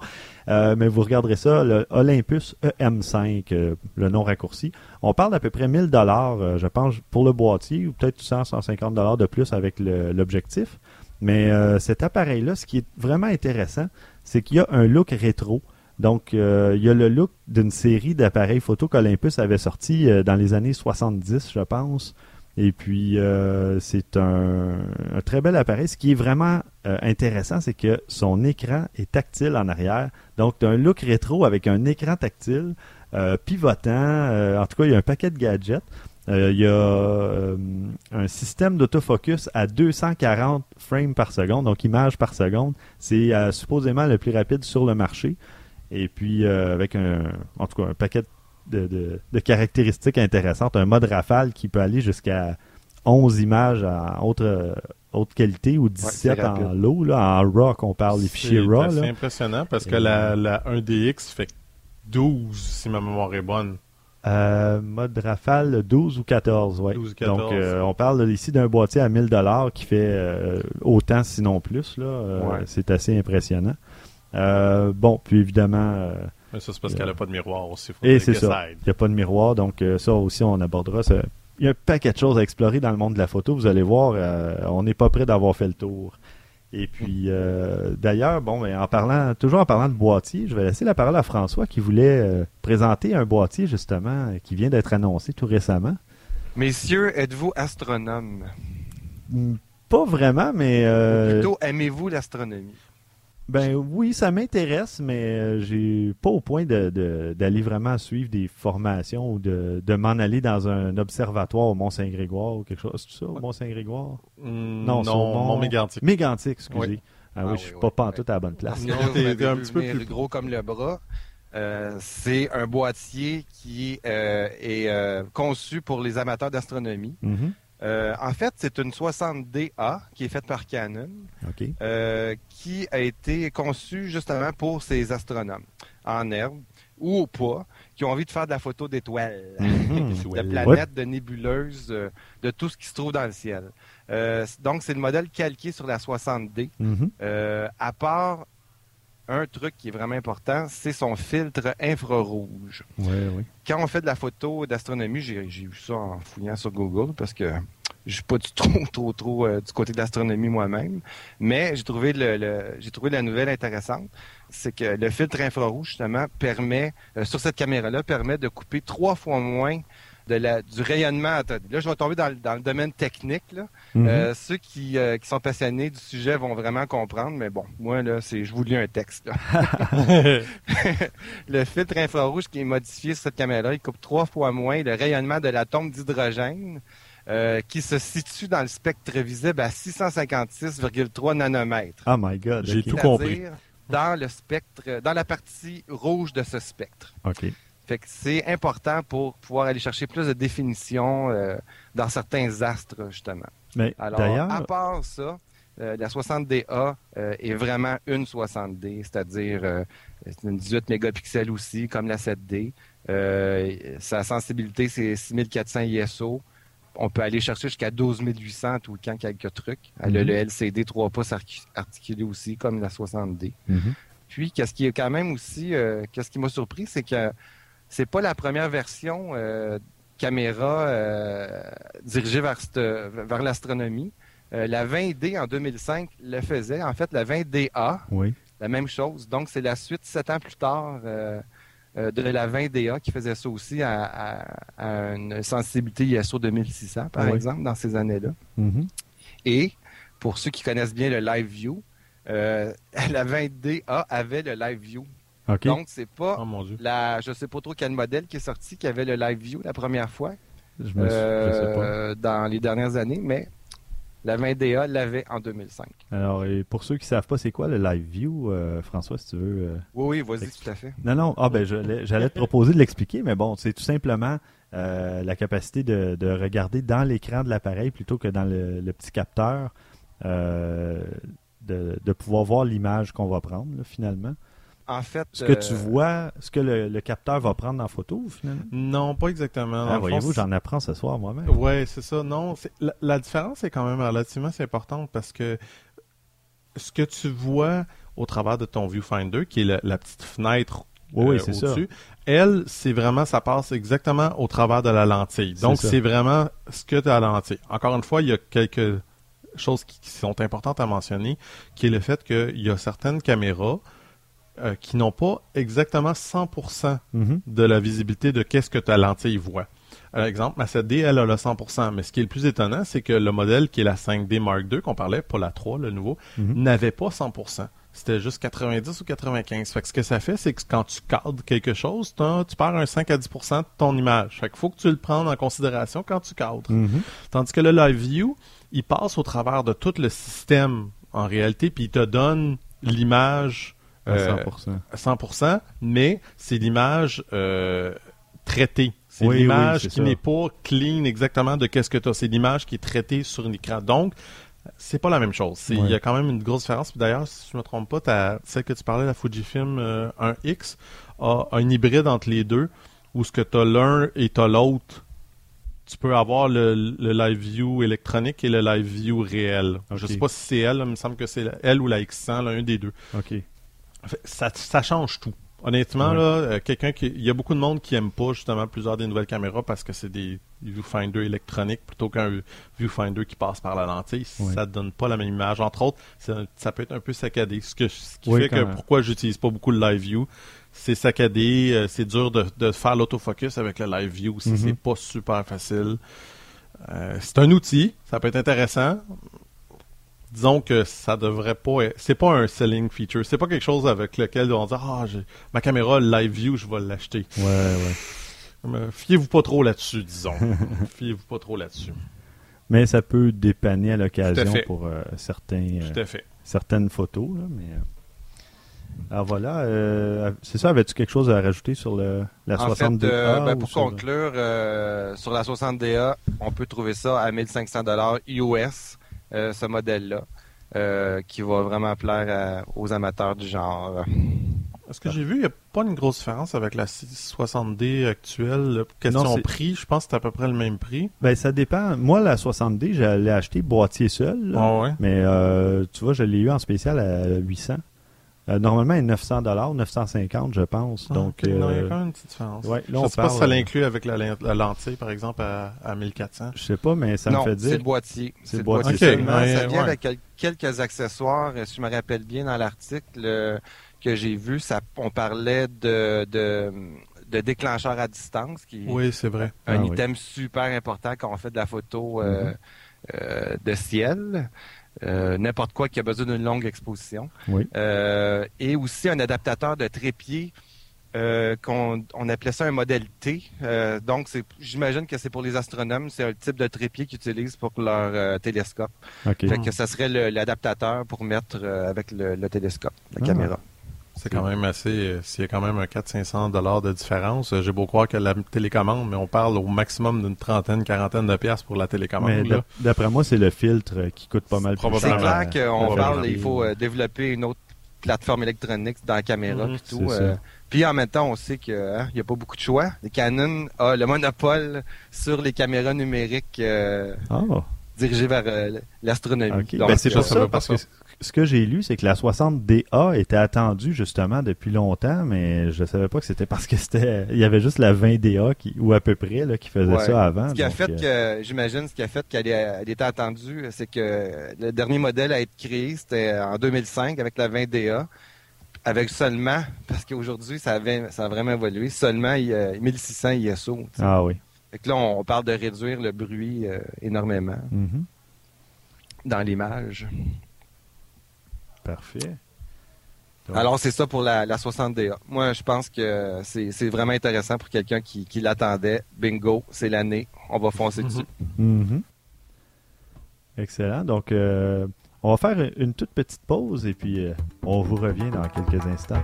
Mais vous regarderez ça, le Olympus EM5, euh, le nom raccourci. On parle d'à peu près 1000 dollars, je pense, pour le boîtier, ou peut-être 100, 150 dollars de plus avec l'objectif. Mais cet appareil-là, ce qui est vraiment intéressant, c'est qu'il y a un look rétro. Donc, euh, il y a le look d'une série d'appareils photo qu'Olympus avait sorti euh, dans les années 70, je pense. Et puis, euh, c'est un, un très bel appareil. Ce qui est vraiment intéressant, c'est que son écran est tactile en arrière. Donc, tu as un look rétro avec un écran tactile, pivotant. en tout cas, il y a un paquet de gadgets. Il y a un système d'autofocus à 240 frames par seconde, donc images par seconde. C'est supposément le plus rapide sur le marché. Et puis, euh, avec un, en tout cas, un paquet de, de- de caractéristiques intéressantes. Un mode rafale qui peut aller jusqu'à 11 images en haute, haute qualité ou 17 c'est en low. Là, en RAW, qu'on parle des fichiers C'est RAW. assez là. impressionnant parce que la, la 1DX fait 12, si ma mémoire est bonne. Euh, mode rafale 12 ou 14, ouais. 12 ou 14. Donc, euh, on parle ici d'un boîtier à 1000 dollars qui fait euh, autant, sinon plus. Là. Euh, Ouais. C'est assez impressionnant. Euh, bon, puis évidemment, euh, Mais ça, c'est parce qu'elle n'a pas de miroir aussi. faut et c'est ça. Il n'y a pas de miroir, donc euh, ça aussi, on abordera. ça. Il y a un paquet de choses à explorer dans le monde de la photo. Vous allez voir, euh, on n'est pas prêt d'avoir fait le tour. Et puis, euh, d'ailleurs, bon, ben, en parlant, toujours en parlant de boîtier, je vais laisser la parole à François qui voulait euh, présenter un boîtier justement qui vient d'être annoncé tout récemment. Messieurs, êtes-vous astronomes? Hmm, Pas vraiment, mais euh, Plutôt, aimez-vous l'astronomie? Ben oui, ça m'intéresse, mais euh, j'ai pas au point de- de- d'aller vraiment suivre des formations ou de, de m'en aller dans un observatoire au Mont-Saint-Grégoire ou quelque chose. C'est ça, au Mont-Saint-Grégoire? Mm, Non, non, Mont- Mégantic. Mégantic, excusez. Oui. Ah, Ah oui, oui, je suis oui, pas oui. pantoute à la bonne place. Non, t'es- un petit peu plus- gros comme le bras. Euh, c'est un boîtier qui euh, est euh, conçu pour les amateurs d'astronomie. Mhm. Euh, en fait, c'est une 60DA qui est faite par Canon, euh, qui a été conçue justement pour ces astronomes en herbe ou pas, qui ont envie de faire de la photo d'étoiles, Mhm. de Ouais. planètes, de nébuleuses, euh, de tout ce qui se trouve dans le ciel. Donc, c'est le modèle calqué sur la 60D. Mhm. À part un truc qui est vraiment important, c'est son filtre infrarouge. Ouais. Quand on fait de la photo d'astronomie, j'ai j'ai vu ça en fouillant sur Google parce que je suis pas du tout trop trop euh, du côté de l'astronomie moi-même, mais j'ai trouvé le, le- j'ai trouvé la nouvelle intéressante, c'est que le filtre infrarouge justement permet euh, sur cette caméra-là permet de couper trois fois moins de la, du rayonnement. Attendez, Là, je vais tomber dans, le- dans le domaine technique. Là. Mhm. Euh, ceux qui, euh, qui sont passionnés du sujet vont vraiment comprendre, mais bon, moi, là, c'est, je vous lis un texte. là. le filtre infrarouge qui est modifié sur cette caméra, il coupe trois fois moins le rayonnement de l'atome d'hydrogène euh, qui se situe dans le spectre visible à 656,3 nanomètres. Oh my God. J'ai tout compris. Dans le spectre, dans la partie rouge de ce spectre. OK. Fait que c'est important pour pouvoir aller chercher plus de définition euh, dans certains astres, justement. Mais Alors, d'ailleurs, à part ça, euh, la 60DA euh, est vraiment une 60D, c'est-à-dire euh, c'est une 18 mégapixels aussi, comme la 7D. Euh, sa sensibilité, c'est 6400 ISO. On peut aller chercher jusqu'à 12800 tout le temps, quelques trucs. Elle a Mhm. le LCD 3 pouces articulé aussi, comme la 60D. Mhm. Puis, qu'est-ce qui est quand même aussi, euh, qu'est-ce qui m'a surpris, c'est que c'est pas la première version euh, caméra euh, dirigée vers, l'astronomie. Euh, la 20D en 2005 le faisait. En fait, la 20DA, oui. la même chose. Donc, c'est la suite sept ans plus tard euh, de la 20DA qui faisait ça aussi à, à- à une sensibilité ISO 2600, par Oui. exemple, dans ces années-là. Mhm. Et pour ceux qui connaissent bien le Live View, euh, la 20DA avait le Live View. OK. Donc, c'est pas Oh mon dieu. la, je sais pas trop quel modèle qui est sorti qui avait le Live View la première fois je, me suis- je sais pas. euh, dans les dernières années, mais la 20DA l'avait en 2005. Alors, et pour ceux qui savent pas, c'est quoi le live view, euh, François, si tu veux. euh, Oui, oui, vas-y, tout à fait. Non, non. Ah, ben, j'allais te proposer de l'expliquer, mais bon, c'est tout simplement euh, la capacité de, de regarder dans l'écran de l'appareil plutôt que dans le, le petit capteur, de, de pouvoir voir l'image qu'on va prendre, là, finalement. En fait, Ce que euh, tu vois, ce que le, le capteur va prendre en photo, finalement. Non, pas exactement. Ah, voyez-vous, j'en apprends ce soir moi-même. Ouais, c'est ça. Non, la, la différence est quand même relativement importante parce que ce que tu vois au travers de ton viewfinder, qui est la, la petite fenêtre Oui, oui, euh, c'est ça. elle, c'est vraiment, ça passe exactement au travers de la lentille. Donc, c'est vraiment ce que tu as à lentille. Encore une fois, il y a quelques choses qui, qui sont importantes à mentionner, qui est le fait qu'il y a certaines caméras euh, qui n'ont pas exactement 100% Mhm. de la visibilité de qu'est-ce que ta lentille voit. Par exemple, ma 7D, elle a le 100%, mais ce qui est le plus étonnant, c'est que le modèle qui est la 5D Mark II qu'on parlait, pas la 3, le nouveau, Mhm. n'avait pas 100%. C'était juste 90 ou 95. Fait que ce que ça fait, c'est que quand tu cadres quelque chose, tu perds un 5 à 10% de ton image. Fait qu'il faut que tu le prennes en considération quand tu cadres. Mhm. Tandis que le Live View, il passe au travers de tout le système en réalité, puis il te donne l'image À euh, 100%. à 100%, mais c'est l'image euh, traitée. C'est Oui, l'image qui n'est pas clean exactement de qu'est-ce que tu as. C'est l'image qui est traitée sur l'écran. Donc, c'est pas la même chose. Il Ouais. y a quand même une grosse différence. D'ailleurs, si je me trompe pas, ta- celle que tu parlais, la Fujifilm euh, 1X, a un hybride entre les deux, où ce que tu as l'un et tu as l'autre. Tu peux avoir le, le live view électronique et le live view réel. Je Ok. sais pas si c'est elle, là, il me semble que c'est elle ou la X100, l'un des deux. OK. Ça, ça change tout. Honnêtement, Ouais. là, euh, quelqu'un qui, il y a beaucoup de monde qui aime pas justement plusieurs des nouvelles caméras parce que c'est des viewfinders électroniques plutôt qu'un viewfinder qui passe par la lentille. Ouais. Ça donne pas la même image. Entre autres, ça peut être un peu saccadé. Ce, que, ce qui Oui, fait que même. pourquoi j'utilise pas beaucoup le live view, c'est saccadé, euh, c'est dur de, de faire l'autofocus avec le live view aussi. Mhm. C'est pas super facile. Euh, c'est un outil, ça peut être intéressant. Disons que ça devrait pas être... C'est pas un selling feature. C'est pas quelque chose avec lequel on dit Ah, j'ai- ma caméra live view, je vais l'acheter. Ouais, ouais. Fiez-vous pas trop là-dessus, disons. Fiez-vous pas trop là-dessus. Mais ça peut dépanner à l'occasion pour euh, certains, euh, Tout à fait. certaines photos. Là, mais, euh, Alors voilà, euh, c'est ça, avais-tu quelque chose à rajouter sur le, la En 62A? fait, euh, ben, ou pour sur- conclure, euh, sur la 60DA, on peut trouver ça à 1500 dollars US, euh, ce modèle-là, euh, qui va vraiment plaire à- aux amateurs du genre. Est-ce que j'ai vu, il n'y a pas une grosse différence avec la 60D actuelle. Question Non, prix, je pense que c'est à peu près le même prix. Ben, ça dépend. Moi, la 60D, je l'ai acheté boîtier seul. là. Ah ouais? Mais euh, tu vois, je l'ai eu en spécial à 800. Euh, normalement, elle est 900 950 je pense. Ah, Donc, non, il y a euh, quand même une petite différence. ouais, là, je on sais pas si ça parle- l'inclut avec la, la lentille, par exemple, à, à 1400. je sais pas, mais ça non, me fait c'est dire. le boîtier. C'est C'est le boîtier boîtier. seulement. Ok, ouais, ça vient ouais. avec quel- quelques accessoires. euh, Si je me rappelle bien dans l'article euh, que j'ai vu, ça, on parlait de, de, de déclencheur à distance, qui est Oui, c'est vrai. un Ah oui. item super important quand on fait de la photo euh, Mhm. euh, de ciel. Euh, n'importe quoi qui a besoin d'une longue exposition. Oui. Euh, et aussi un adaptateur de trépied euh, qu'on on appelait ça un modèle T. Euh, donc, c'est, j'imagine que c'est pour les astronomes, c'est un type de trépied qu'ils utilisent pour leur euh, télescope. OK. Fait que ça serait le- l'adaptateur pour mettre euh, avec le, le télescope, la Ah. caméra. C'est quand même assez. euh, S'il y a quand même un 400-500 dollars de différence, euh, j'ai beau croire que la télécommande, mais on parle au maximum d'une trentaine, quarantaine de piastres pour la télécommande. D'après moi, c'est le filtre euh, qui coûte pas mal plus. C'est clair qu'on parle, il faut euh, développer une autre plateforme électronique dans la caméra Mhm, puis tout. euh. Puis en même temps, on sait qu'il n'y a pas beaucoup de choix. Les Canon a le monopole sur les caméras numériques euh, Ah, dirigées vers euh, l'astronomie. Ben, c'est pour ça, parce que ce que j'ai lu, c'est que la 60DA était attendue justement depuis longtemps, mais je savais pas que c'était parce que c'était. Il y avait juste la 20DA qui, ou à peu près là, qui faisait Ouais. ça avant. Ce qui a donc, fait euh, que, j'imagine, ce qui a fait qu'elle elle était attendue, c'est que le dernier modèle à être créé, c'était en 2005 avec la 20DA, avec seulement, parce qu'aujourd'hui, ça, avait- ça a vraiment évolué, seulement il y a 1600 ISO. Ah oui. Fait que là, on parle de réduire le bruit euh, énormément Mhm. dans l'image. Parfait. Donc- Alors, c'est ça pour la, la 60DA. Moi, je pense que c'est vraiment intéressant pour quelqu'un qui, qui l'attendait. Bingo, c'est l'année. On va foncer Mhm. dessus. Mhm. Excellent. Donc, euh, on va faire une toute petite pause et puis euh, on vous revient dans quelques instants.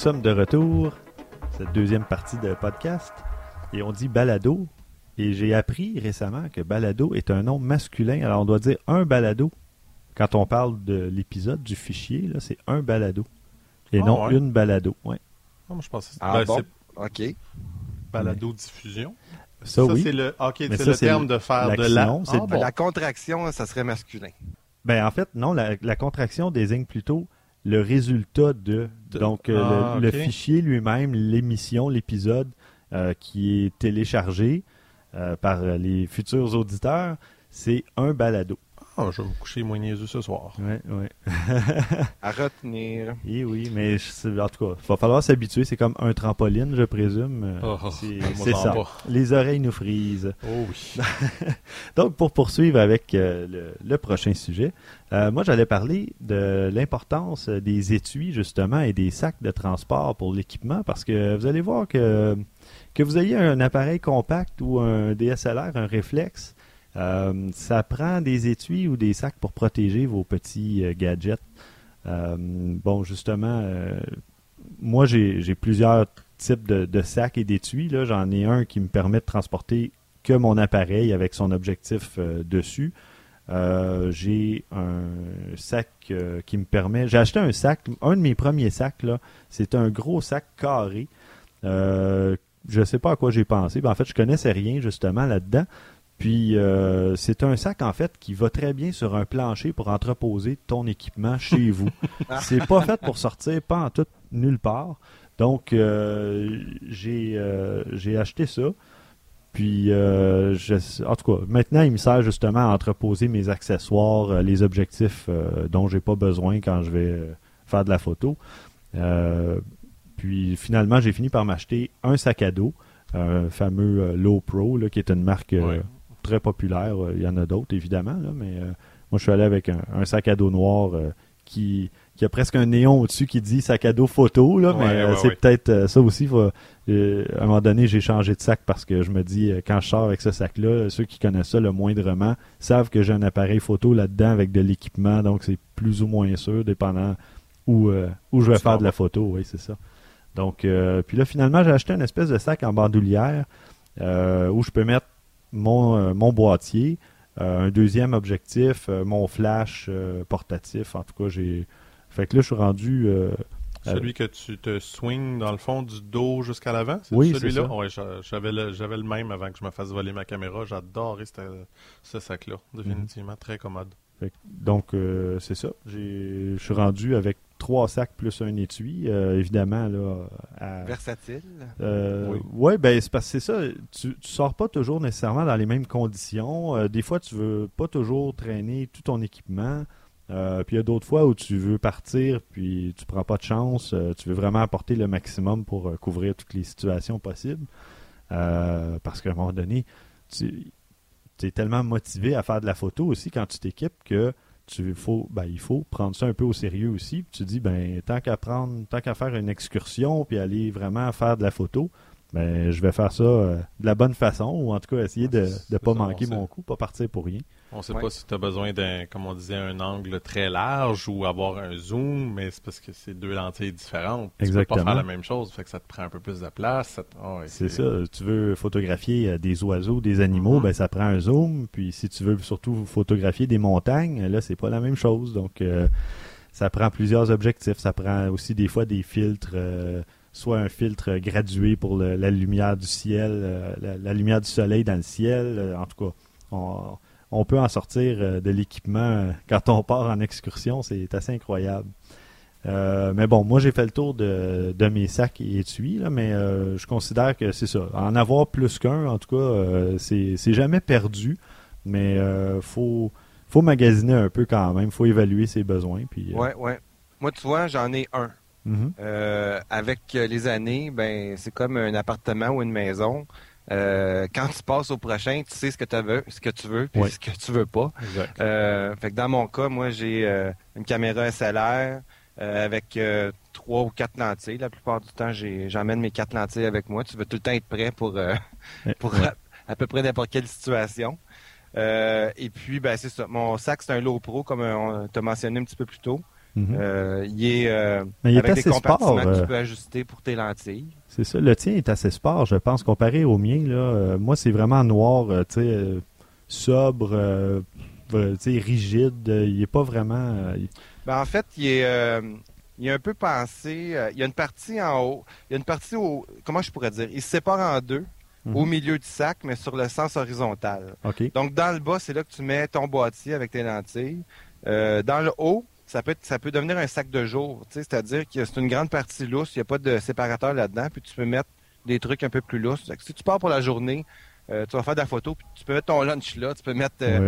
Sommes de retour, cette deuxième partie de podcast. Et on dit balado. Et j'ai appris récemment que balado est un nom masculin. Alors on doit dire un balado. Quand on parle de l'épisode, du fichier, là, c'est un balado. Et Ah, non ouais. une balado. Ouais. Ah, moi, je pensais que Ah ben, bon? OK. balado diffusion. Ça, oui. c'est le, c'est ça, le c'est terme de faire de la. Ah, bon? La contraction, ça serait masculin. Ben, en fait, non, la, la contraction désigne plutôt le résultat de. De- Donc, euh, Ah, le, le ok. fichier lui-même, l'émission, l'épisode euh, qui est téléchargé euh, par les futurs auditeurs, c'est un balado. Ah, je vais me coucher moins niaiseux ce soir. Ouais, ouais. À retenir. Et oui, mais je en tout cas, il va falloir s'habituer. C'est comme un trampoline, je présume. Oh, oh, c'est ça. pas. Les oreilles nous frisent. Oh oui. Donc, pour poursuivre avec euh, le, le prochain sujet, euh, moi, j'allais parler de l'importance des étuis, justement, et des sacs de transport pour l'équipement, parce que vous allez voir que, que vous ayez un appareil compact ou un DSLR, un réflexe, euh, ça prend des étuis ou des sacs pour protéger vos petits euh, gadgets. Euh, bon, justement, moi, j'ai plusieurs types de, sacs et d'étuis. J'en ai un qui me permet de transporter que mon appareil avec son objectif dessus. J'ai un sac qui me permet. J'ai acheté un sac, un de mes premiers sacs c'est un gros sac carré. Je sais pas à quoi j'ai pensé. En fait, je connaissais rien justement là-dedans. Puis euh, c'est un sac en fait qui va très bien sur un plancher pour entreposer ton équipement chez vous. c'est pas fait pour sortir pas en tout nulle part. Donc euh, j'ai euh, j'ai acheté ça. Puis euh, je- en tout cas, maintenant il me sert justement à entreposer mes accessoires, les objectifs euh, dont j'ai pas besoin quand je vais faire de la photo. Euh, puis finalement, j'ai fini par m'acheter un sac à dos, un fameux Low Pro, là, qui est une marque euh. Très populaire. Euh, Il y en a d'autres, évidemment, là, mais euh, moi, je suis allé avec un, un sac à dos noir euh, qui, qui a presque un néon au-dessus qui dit sac à dos photo, là, mais Ouais, ouais, c'est ouais. peut-être ça aussi. faut- euh, à un moment donné, j'ai changé de sac parce que je me dis, euh, quand je sors avec ce sac-là, ceux qui connaissent ça le moindrement savent que j'ai un appareil photo là-dedans avec de l'équipement, donc c'est plus ou moins sûr, dépendant où, euh, où je vais faire de la photo, oui, c'est ça. Donc, puis là, finalement, j'ai acheté une espèce de sac en bandoulière où je peux mettre mon, euh, mon boîtier, euh, un deuxième objectif, euh, mon flash portatif. En tout cas, j'ai. Fait que là, je suis rendu. Celui que tu te swings dans le fond du dos jusqu'à l'avant, c'est Oui, celui-là? j'a- j'avais le, j'avais le même avant que je me fasse voler ma caméra. J'adorais ce sac-là, définitivement très commode. Fait donc, euh, c'est ça. J'ai- Je suis rendu avec trois sacs plus un étui, euh, évidemment, là, à, Versatile. Euh, Oui. Ouais, ben c'est parce que c'est ça. Tu, tu sors pas toujours nécessairement dans les mêmes conditions. Euh, des fois, tu veux pas toujours traîner tout ton équipement. Puis il y a d'autres fois où tu veux partir, puis tu prends pas de chance. Tu veux vraiment apporter le maximum pour couvrir toutes les situations possibles. Parce qu'à un moment donné, tu es tellement motivé à faire de la photo aussi quand tu t'équipes que tu faut ben, il faut prendre ça un peu au sérieux aussi. Puis tu dis ben tant qu'à prendre tant qu'à faire une excursion puis aller vraiment faire de la photo, ben je vais faire ça euh, de la bonne façon ou en tout cas essayer de C'est ne pas ça, manquer on sait. mon coup, pas partir pour rien. On sait Ouais. pas si tu as besoin d'un, comme on disait, un angle très large ou avoir un zoom, mais c'est parce que c'est deux lentilles différentes. Tu peux Exactement. pas faire la même chose, fait que ça te prend un peu plus de place. ça te- ah ouais, C'est ça, tu veux photographier euh, des oiseaux, des animaux, Mhm. ben ça prend un zoom, puis si tu veux surtout photographier des montagnes, là c'est pas la même chose. Donc euh, ça prend plusieurs objectifs, ça prend aussi des fois des filtres euh, soit un filtre gradué pour la lumière du ciel, euh, la, lumière du soleil dans le ciel. euh, en tout cas, on, peut en sortir euh, de l'équipement quand on part en excursion. C'est assez incroyable. Mais bon, moi j'ai fait le tour de, mes sacs et étuis, là, mais je considère que c'est ça. En avoir plus qu'un, en tout cas, c'est jamais perdu, mais faut faut magasiner un peu quand même, faut évaluer ses besoins. Puis, Ouais, ouais. Moi, tu vois, j'en ai un. Mhm. Euh, avec euh, les années, ben c'est comme un appartement ou une maison. Euh, quand tu passes au prochain, tu sais ce que tu veux, ce que tu veux, puis ce que tu veux pas. Euh, fait que dans mon cas, moi j'ai une caméra SLR avec trois ou quatre lentilles. La plupart du temps, j'emmène mes quatre lentilles avec moi. Tu veux tout le temps être prêt pour Ouais. pour Ouais. à, à peu près n'importe quelle situation. Et puis, ben c'est ça. Mon sac, c'est un Low Pro, comme on t'a mentionné un petit peu plus tôt. Mhm. Euh, il est euh, Mais il est avec des assez sport. compartiments que euh, tu peux ajuster pour tes lentilles. C'est ça. Le tien est assez sport, je pense, comparé au mien. Là, moi, c'est vraiment noir, tu sais, sobre, tu sais, rigide. Il est pas vraiment. Ben, en fait, il est, il est un peu pensé. il y a une partie en haut. Il y a une partie au. Comment je pourrais dire Il se sépare en deux. Mhm. au milieu du sac, mais sur le sens horizontal. Donc, dans le bas, c'est là que tu mets ton boîtier avec tes lentilles. Euh, dans le haut, ça peut, être- ça peut devenir un sac de jour. C'est-à-dire que c'est une grande partie lousse. Il n'y a pas de séparateur là-dedans. Puis tu peux mettre des trucs un peu plus lousses. Si tu pars pour la journée, euh, tu vas faire de la photo. Puis tu peux mettre ton lunch là. Tu peux mettre euh,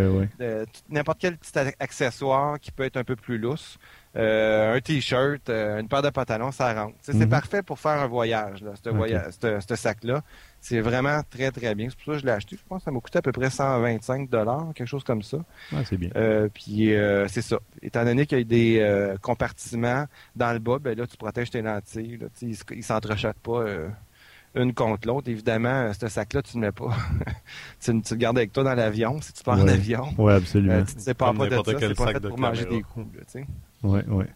euh, n'importe quel petit accessoire qui peut être un peu plus lousse. Euh, un t-shirt, euh, une paire de pantalons, ça rentre. Tu sais, C'est Mhm. parfait pour faire un voyage, là, ce, voyage, ce, ce sac-là. C'est vraiment très, très bien. C'est pour ça que je l'ai acheté. Je pense que ça m'a coûté à peu près 125 quelque chose comme ça. Ah, c'est bien. Euh, puis euh, c'est ça. Étant donné qu'il y a des euh, compartiments dans le bas, ben là, tu protèges tes lentilles. Là, Tu sais, ils s'entrechoquent pas euh, une contre l'autre. Évidemment, euh, ce sac-là, tu ne le mets pas. tu, tu le gardes avec toi dans l'avion si tu pars en Ouais. avion. Ouais, absolument. Euh, tu ne sépares Comme pas de ça, c'est pas sac fait pour manger des coups. là, tu sais. Ouais, ouais.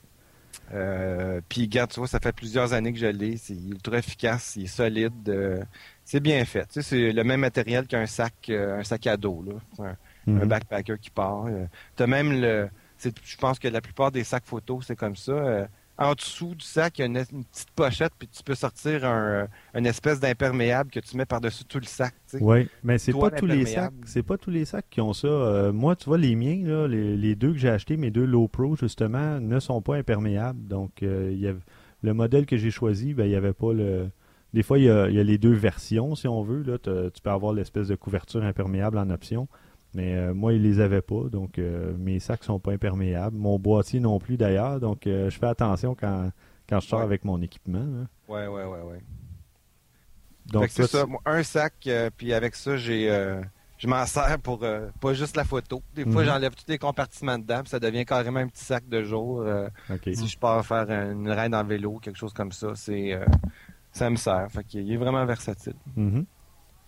Euh, puis regarde, tu vois, ça fait plusieurs années que je l'ai. C'est il est ultra efficace, il est solide. euh, c'est bien fait. Tu sais, c'est le même matériel qu'un sac, euh, un sac à dos, là. Un, un Mhm. backpacker qui part. T'as même le. Je pense que la plupart des sacs photos, c'est comme ça. En dessous du sac, il y a une, une petite pochette, puis tu peux sortir un, euh, une espèce d'imperméable que tu mets par-dessus tout le sac. tu sais. Oui, mais c'est pas tous les sacs. C'est pas tous les sacs qui ont ça. Euh, moi, tu vois, les miens, là, les, les deux que j'ai achetés, mes deux Low Pro, justement, ne sont pas imperméables. Donc, euh, il y avait- le modèle que j'ai choisi, ben, il y avait pas le. Des fois, il y a, il y a les deux versions, si on veut. Là, tu peux avoir l'espèce de couverture imperméable en option. Mais euh, moi, ils les avaient pas. Donc, euh, mes sacs sont pas imperméables. Mon boîtier non plus, d'ailleurs. Donc, euh, je fais attention quand, quand je sors Ouais. avec mon équipement. là. Ouais, ouais, ouais, ouais. Donc, c'est ça. un sac, euh, puis avec ça, j'ai, je m'en sers pour euh, pas juste la photo. Des fois, Mhm. j'enlève tous les compartiments dedans, puis ça devient carrément un petit sac de jour. Si je pars faire une raide en vélo, quelque chose comme ça, c'est, ça me sert. Fait qu'il est vraiment versatile. Mhm.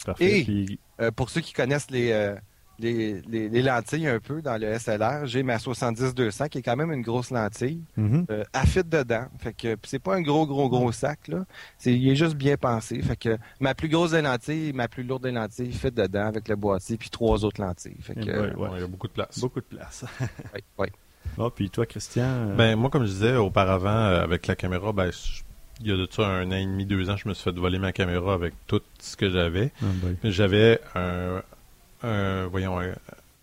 Parfait. Et- Puis- pour ceux qui connaissent les, les, les, les lentilles un peu dans le SLR, j'ai ma 70-200 qui est quand même une grosse lentille. Mhm. Euh, fit dedans. Fait que c'est pas un gros, gros, gros sac, là. C'est, il est juste bien pensé. Fait que ma plus grosse des lentilles, ma plus lourde des lentilles fit dedans avec le boîtier puis trois autres lentilles. Fait que, Eh euh, ben, Ouais. Ouais, il y a beaucoup de place. Beaucoup de place. ouais. Ah, puis toi, Christian. euh, Ben, moi, comme je disais auparavant, euh, avec la caméra, ben, je- il y a de ça un an et demi, deux ans, je me suis fait voler ma caméra avec tout ce que j'avais. ah, ben, J'avais un- voyons,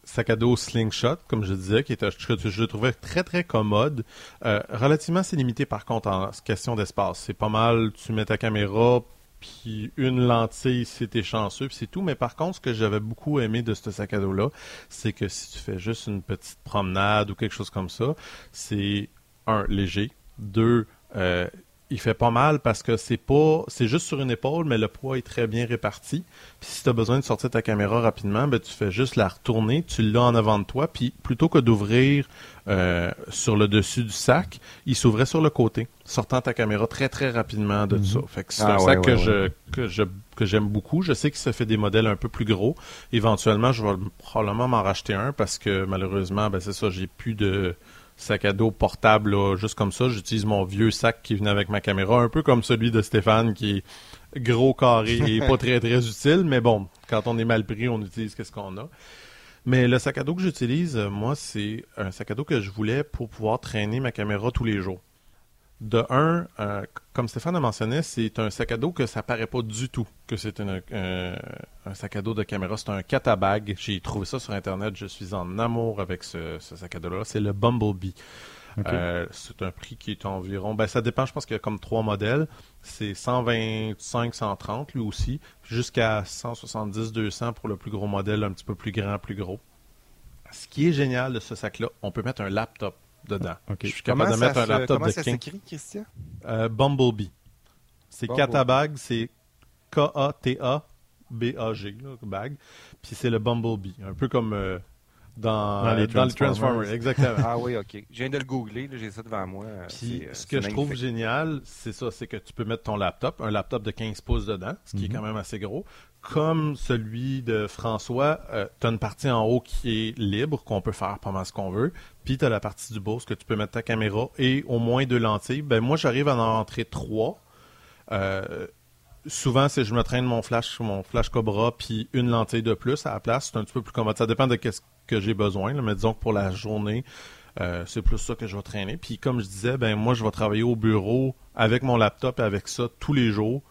sac à dos slingshot, comme je disais, qui était, je, je le trouvais très, très commode. Euh, relativement assez limité, par contre, en question d'espace. C'est pas mal, tu mets ta caméra, puis une lentille si t'es chanceux, puis c'est tout. Mais par contre, ce que j'avais beaucoup aimé de ce sac à dos-là, c'est que si tu fais juste une petite promenade ou quelque chose comme ça, c'est, un, léger, deux, euh, il fait pas mal parce que c'est pas c'est juste sur une épaule mais le poids est très bien réparti. Puis si tu as besoin de sortir ta caméra rapidement ben tu fais juste la retourner tu l'as en avant de toi puis plutôt que d'ouvrir euh, sur le dessus du sac il s'ouvrait sur le côté sortant ta caméra très très rapidement de Mhm. ça. Fait que c'est Ah, un ouais, sac que ouais, je que je que j'aime beaucoup. Je sais que ça fait des modèles un peu plus gros. Éventuellement je vais probablement m'en racheter un parce que malheureusement ben c'est ça j'ai plus de sac à dos portable là, juste comme ça. J'utilise mon vieux sac qui venait avec ma caméra, un peu comme celui de Stéphane qui est gros carré et pas très très utile, mais bon, quand on est mal pris, on utilise qu'est-ce qu'on a. Mais le sac à dos que j'utilise, euh, moi, c'est un sac à dos que je voulais pour pouvoir traîner ma caméra tous les jours. De un, euh, comme Stéphane a mentionné, c'est un sac à dos que ça paraît pas du tout que c'est une- un, sac à dos de caméra. C'est un catabag. J'ai trouvé ça sur Internet. Je suis en amour avec ce, ce sac à dos-là. C'est le Bumblebee. Euh, c'est un prix qui est environ. Ben, ça dépend, je pense qu'il y a comme trois modèles. C'est 125, 130 lui aussi, jusqu'à 170, 200 pour le plus gros modèle, un petit peu plus grand, plus gros. Ce qui est génial de ce sac-là, on peut mettre un laptop dedans. Ok. Je suis capable de Comment mettre ça un laptop comment de ça 15. s'écrit, Christian? Euh, Bumblebee. C'est Bumblebee. Catabag, c'est K-A-T-A-B-A-G, bag. Puis c'est le Bumblebee. Un peu comme euh, dans, Dans les dans les Transformers. Exactement. Ah oui, OK. Je viens de le googler, là, j'ai ça devant moi. euh, Puis euh, ce que je trouve génial, c'est ça, c'est que tu peux mettre ton laptop, un laptop de 15 pouces dedans, ce qui est Mhm. quand même assez gros. Comme celui de François, tu as une partie en haut qui est libre, qu'on peut faire mal ce qu'on veut. Puis tu as la partie du ce que tu peux mettre ta caméra et au moins deux lentilles. Ben moi, j'arrive à en rentrer trois. Euh, souvent, c'est je me traîne mon flash, mon flash Cobra, puis une lentille de plus à la place. C'est un petit peu plus commode. Ça dépend de qu'est-ce que j'ai besoin. Mais disons que pour la journée, euh, c'est plus ça que je vais traîner. Puis comme je disais, ben moi, je vais travailler au bureau avec mon laptop et avec ça tous les jours.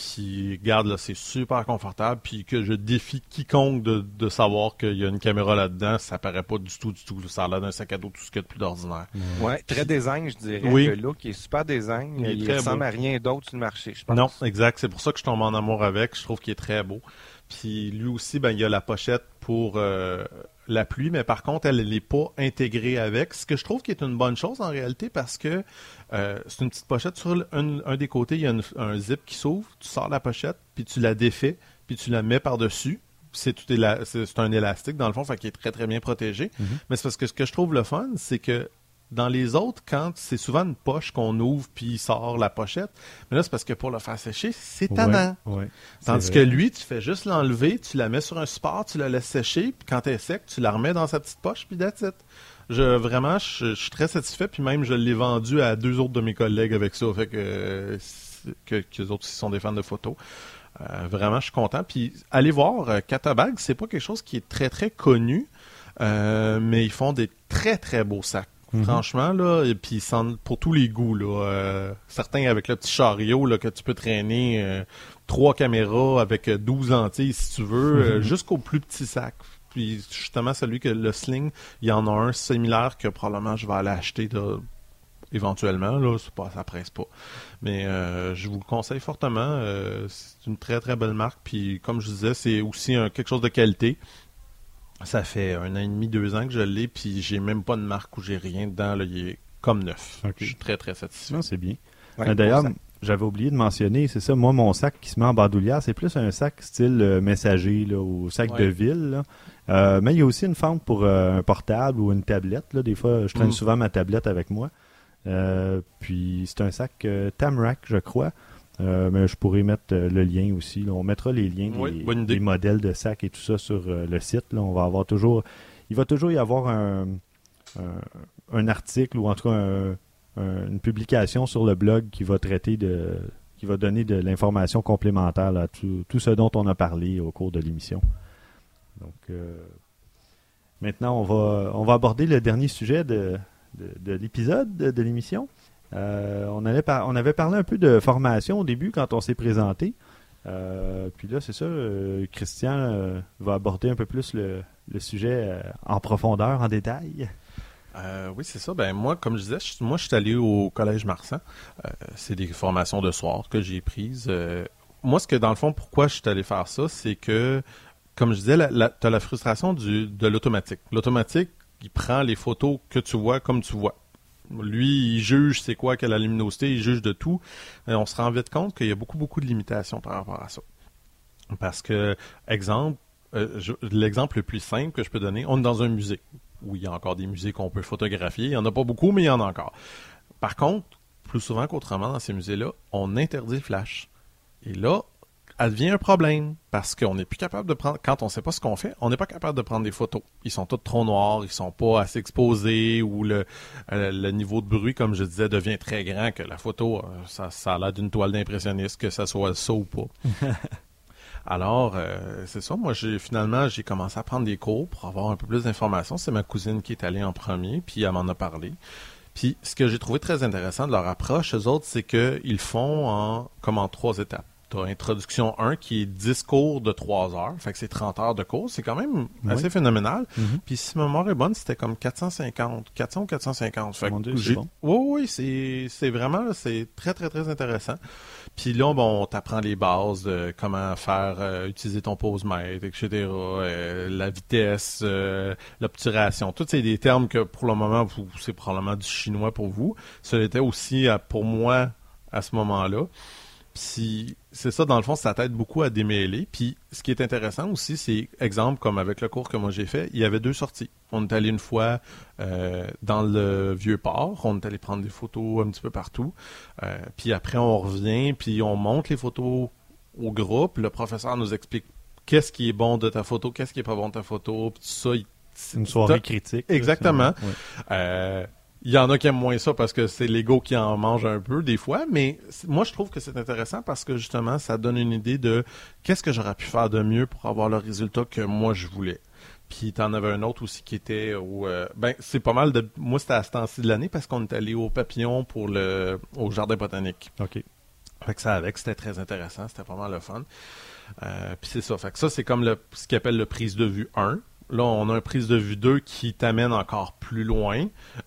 Puis, garde, là, c'est super confortable. Puis que je défie quiconque de, de savoir qu'il y a une caméra là-dedans. Ça paraît pas du tout, du tout. Ça a l'air d'un sac à dos, tout ce qu'il y a de plus d'ordinaire. Ouais, très design, je dirais. Oui. Le look est super design. Il est Il, très ressemble beau. à rien d'autre sur le marché, je pense. Non, exact. C'est pour ça que je tombe en amour avec. Je trouve qu'il est très beau. Puis lui aussi, ben, il y a la pochette pour euh, la pluie, mais par contre, elle n'est pas intégrée avec. Ce que je trouve qui est une bonne chose en réalité parce que euh, c'est une petite pochette. Sur un, un des côtés, il y a une- un zip qui s'ouvre. Tu sors la pochette, puis tu la défais, puis tu la mets par-dessus. C'est tout éla- c'est c'est un élastique dans le fond, fait qu'il est très très bien protégé. Mais c'est parce que ce que je trouve le fun, c'est que dans les autres, quand c'est souvent une poche qu'on ouvre puis il sort la pochette, mais là c'est parce que pour le faire sécher, c'est tannant. Ouais, ouais. Tandis que lui, tu fais juste l'enlever, tu la mets sur un support, tu la laisses sécher, puis quand elle est sec, tu la remets dans sa petite poche, puis that's it. Je, vraiment, je, je suis très satisfait, puis même je l'ai vendu à deux autres de mes collègues avec ça, fait que, c'est- que, que les autres sont des fans de photos. Euh, vraiment, je suis content. Puis allez voir, euh, Catabag, c'est pas quelque chose qui est très très connu, euh, mais ils font des très très beaux sacs. Mhm. Franchement, là, et puis pour tous les goûts, là. euh, certains avec le petit chariot là, que tu peux traîner, euh, trois caméras avec euh, 12 lentilles si tu veux, euh, Mhm. jusqu'au plus petit sac. Puis justement, celui que le sling, il y en a un similaire que probablement je vais aller acheter éventuellement. Là, pas, ça presse pas. Mais euh, je vous le conseille fortement. euh, c'est une très très belle marque. Puis comme je disais, c'est aussi un, quelque chose de qualité. Ça fait un an et demi, deux ans que je l'ai, puis j'ai même pas de marque où j'ai rien dedans. Là, il est comme neuf. Je suis très très satisfait. C'est bien. Ouais, Euh, D'ailleurs, j'avais oublié de mentionner, c'est ça, moi, mon sac qui se met en bandoulière, c'est plus un sac style euh, messager, là, ou sac Ouais. de ville. là. Euh, mais il y a aussi une fente pour euh, un portable ou une tablette. Là. Des fois, je traîne Mm. souvent ma tablette avec moi. Euh, puis c'est un sac euh, Tamrac, je crois. Euh, mais je pourrais mettre euh, le lien aussi. là. On mettra les liens Oui, des, modèles de sacs et tout ça sur euh, le site. Là. On va avoir toujours, il va toujours y avoir un, un, un article ou en tout cas un- un- une publication sur le blog qui va traiter de, qui va donner de l'information complémentaire à tout, tout ce dont on a parlé au cours de l'émission. Donc euh, maintenant, on va, on va aborder le dernier sujet de, de, de l'épisode de, de l'émission. Euh, on, avait parlé un peu de formation au début quand on s'est présenté. Euh, puis là, c'est ça, euh, Christian va aborder un peu plus le, sujet en profondeur, en détail. Oui, c'est ça. Ben moi, comme je disais, je- moi, je suis allé au collège Marsan. C'est des formations de soir que j'ai prises. Moi, ce que dans le fond, pourquoi je suis allé faire ça, c'est que, comme je disais, la, t'as la frustration de l'automatique. L'automatique, il prend les photos que tu vois comme tu vois. Lui, il juge c'est quoi que la luminosité, il juge de tout. Et on se rend vite compte qu'il y a beaucoup, beaucoup de limitations par rapport à ça. Parce que, exemple, euh, l'exemple le plus simple que je peux donner, on est dans un musée où il y a encore des musées qu'on peut photographier. Il n'y en a pas beaucoup, mais il y en a encore. Par contre, plus souvent qu'autrement, dans ces musées-là, on interdit le flash. Et là, elle devient un problème parce qu'on n'est plus capable de prendre, quand on ne sait pas ce qu'on fait, on n'est pas capable de prendre des photos. Ils sont tous trop noirs, ils sont pas assez exposés ou le, euh, le niveau de bruit, comme je disais, devient très grand que la photo, euh, ça, ça a l'air d'une toile d'impressionniste, que ça soit ça ou pas. Alors, euh, c'est ça. Moi, j'ai finalement, j'ai commencé à prendre des cours pour avoir un peu plus d'informations. C'est ma cousine qui est allée en premier, puis elle m'en a parlé. Puis, ce que j'ai trouvé très intéressant de leur approche, eux autres, c'est qu'ils font en, comme en trois étapes. Tu as introduction 1 qui est 10 cours de 3 heures, fait que c'est 30 heures de cours. C'est quand même Oui. assez phénoménal. Mhm. Puis si ma mémoire est bonne, c'était comme 450, 400 ou 450. Fait que c'est bon. Oui, oui, c'est, vraiment, c'est très, très, très intéressant. Puis là, bon, on t'apprend les bases de comment faire, euh, utiliser ton pose-mètre, etc., euh, la vitesse, euh, l'obturation. Tous des termes que pour le moment, vous, c'est probablement du chinois pour vous. Ça l'était aussi pour moi à ce moment-là. Puis c'est ça, dans le fond, ça t'aide beaucoup à démêler. Puis ce qui est intéressant aussi, c'est, exemple, comme avec le cours que moi j'ai fait, il y avait deux sorties. On est allé une fois euh, dans le vieux port, on est allé prendre des photos un petit peu partout. Euh, puis après, on revient, puis on monte les photos au groupe. Le professeur nous explique qu'est-ce qui est bon de ta photo, qu'est-ce qui est pas bon de ta photo, puis tout ça. il- Une soirée critique. Exactement. ouais. euh, Il y en a qui aiment moins ça parce que c'est l'ego qui en mange un peu des fois, mais moi je trouve que c'est intéressant parce que justement ça donne une idée de qu'est-ce que j'aurais pu faire de mieux pour avoir le résultat que moi je voulais. Puis t'en avais un autre aussi qui était au euh, ben c'est pas mal de moi c'était à ce temps-ci de l'année parce qu'on est allé au papillon pour le au jardin botanique. OK. Fait que ça avec, c'était très intéressant, c'était vraiment le fun. Euh, puis c'est ça. Fait que ça, c'est comme le, ce qu'ils appelle le prise de vue 1. Là, on a un prise de vue 2 qui t'amène encore plus loin.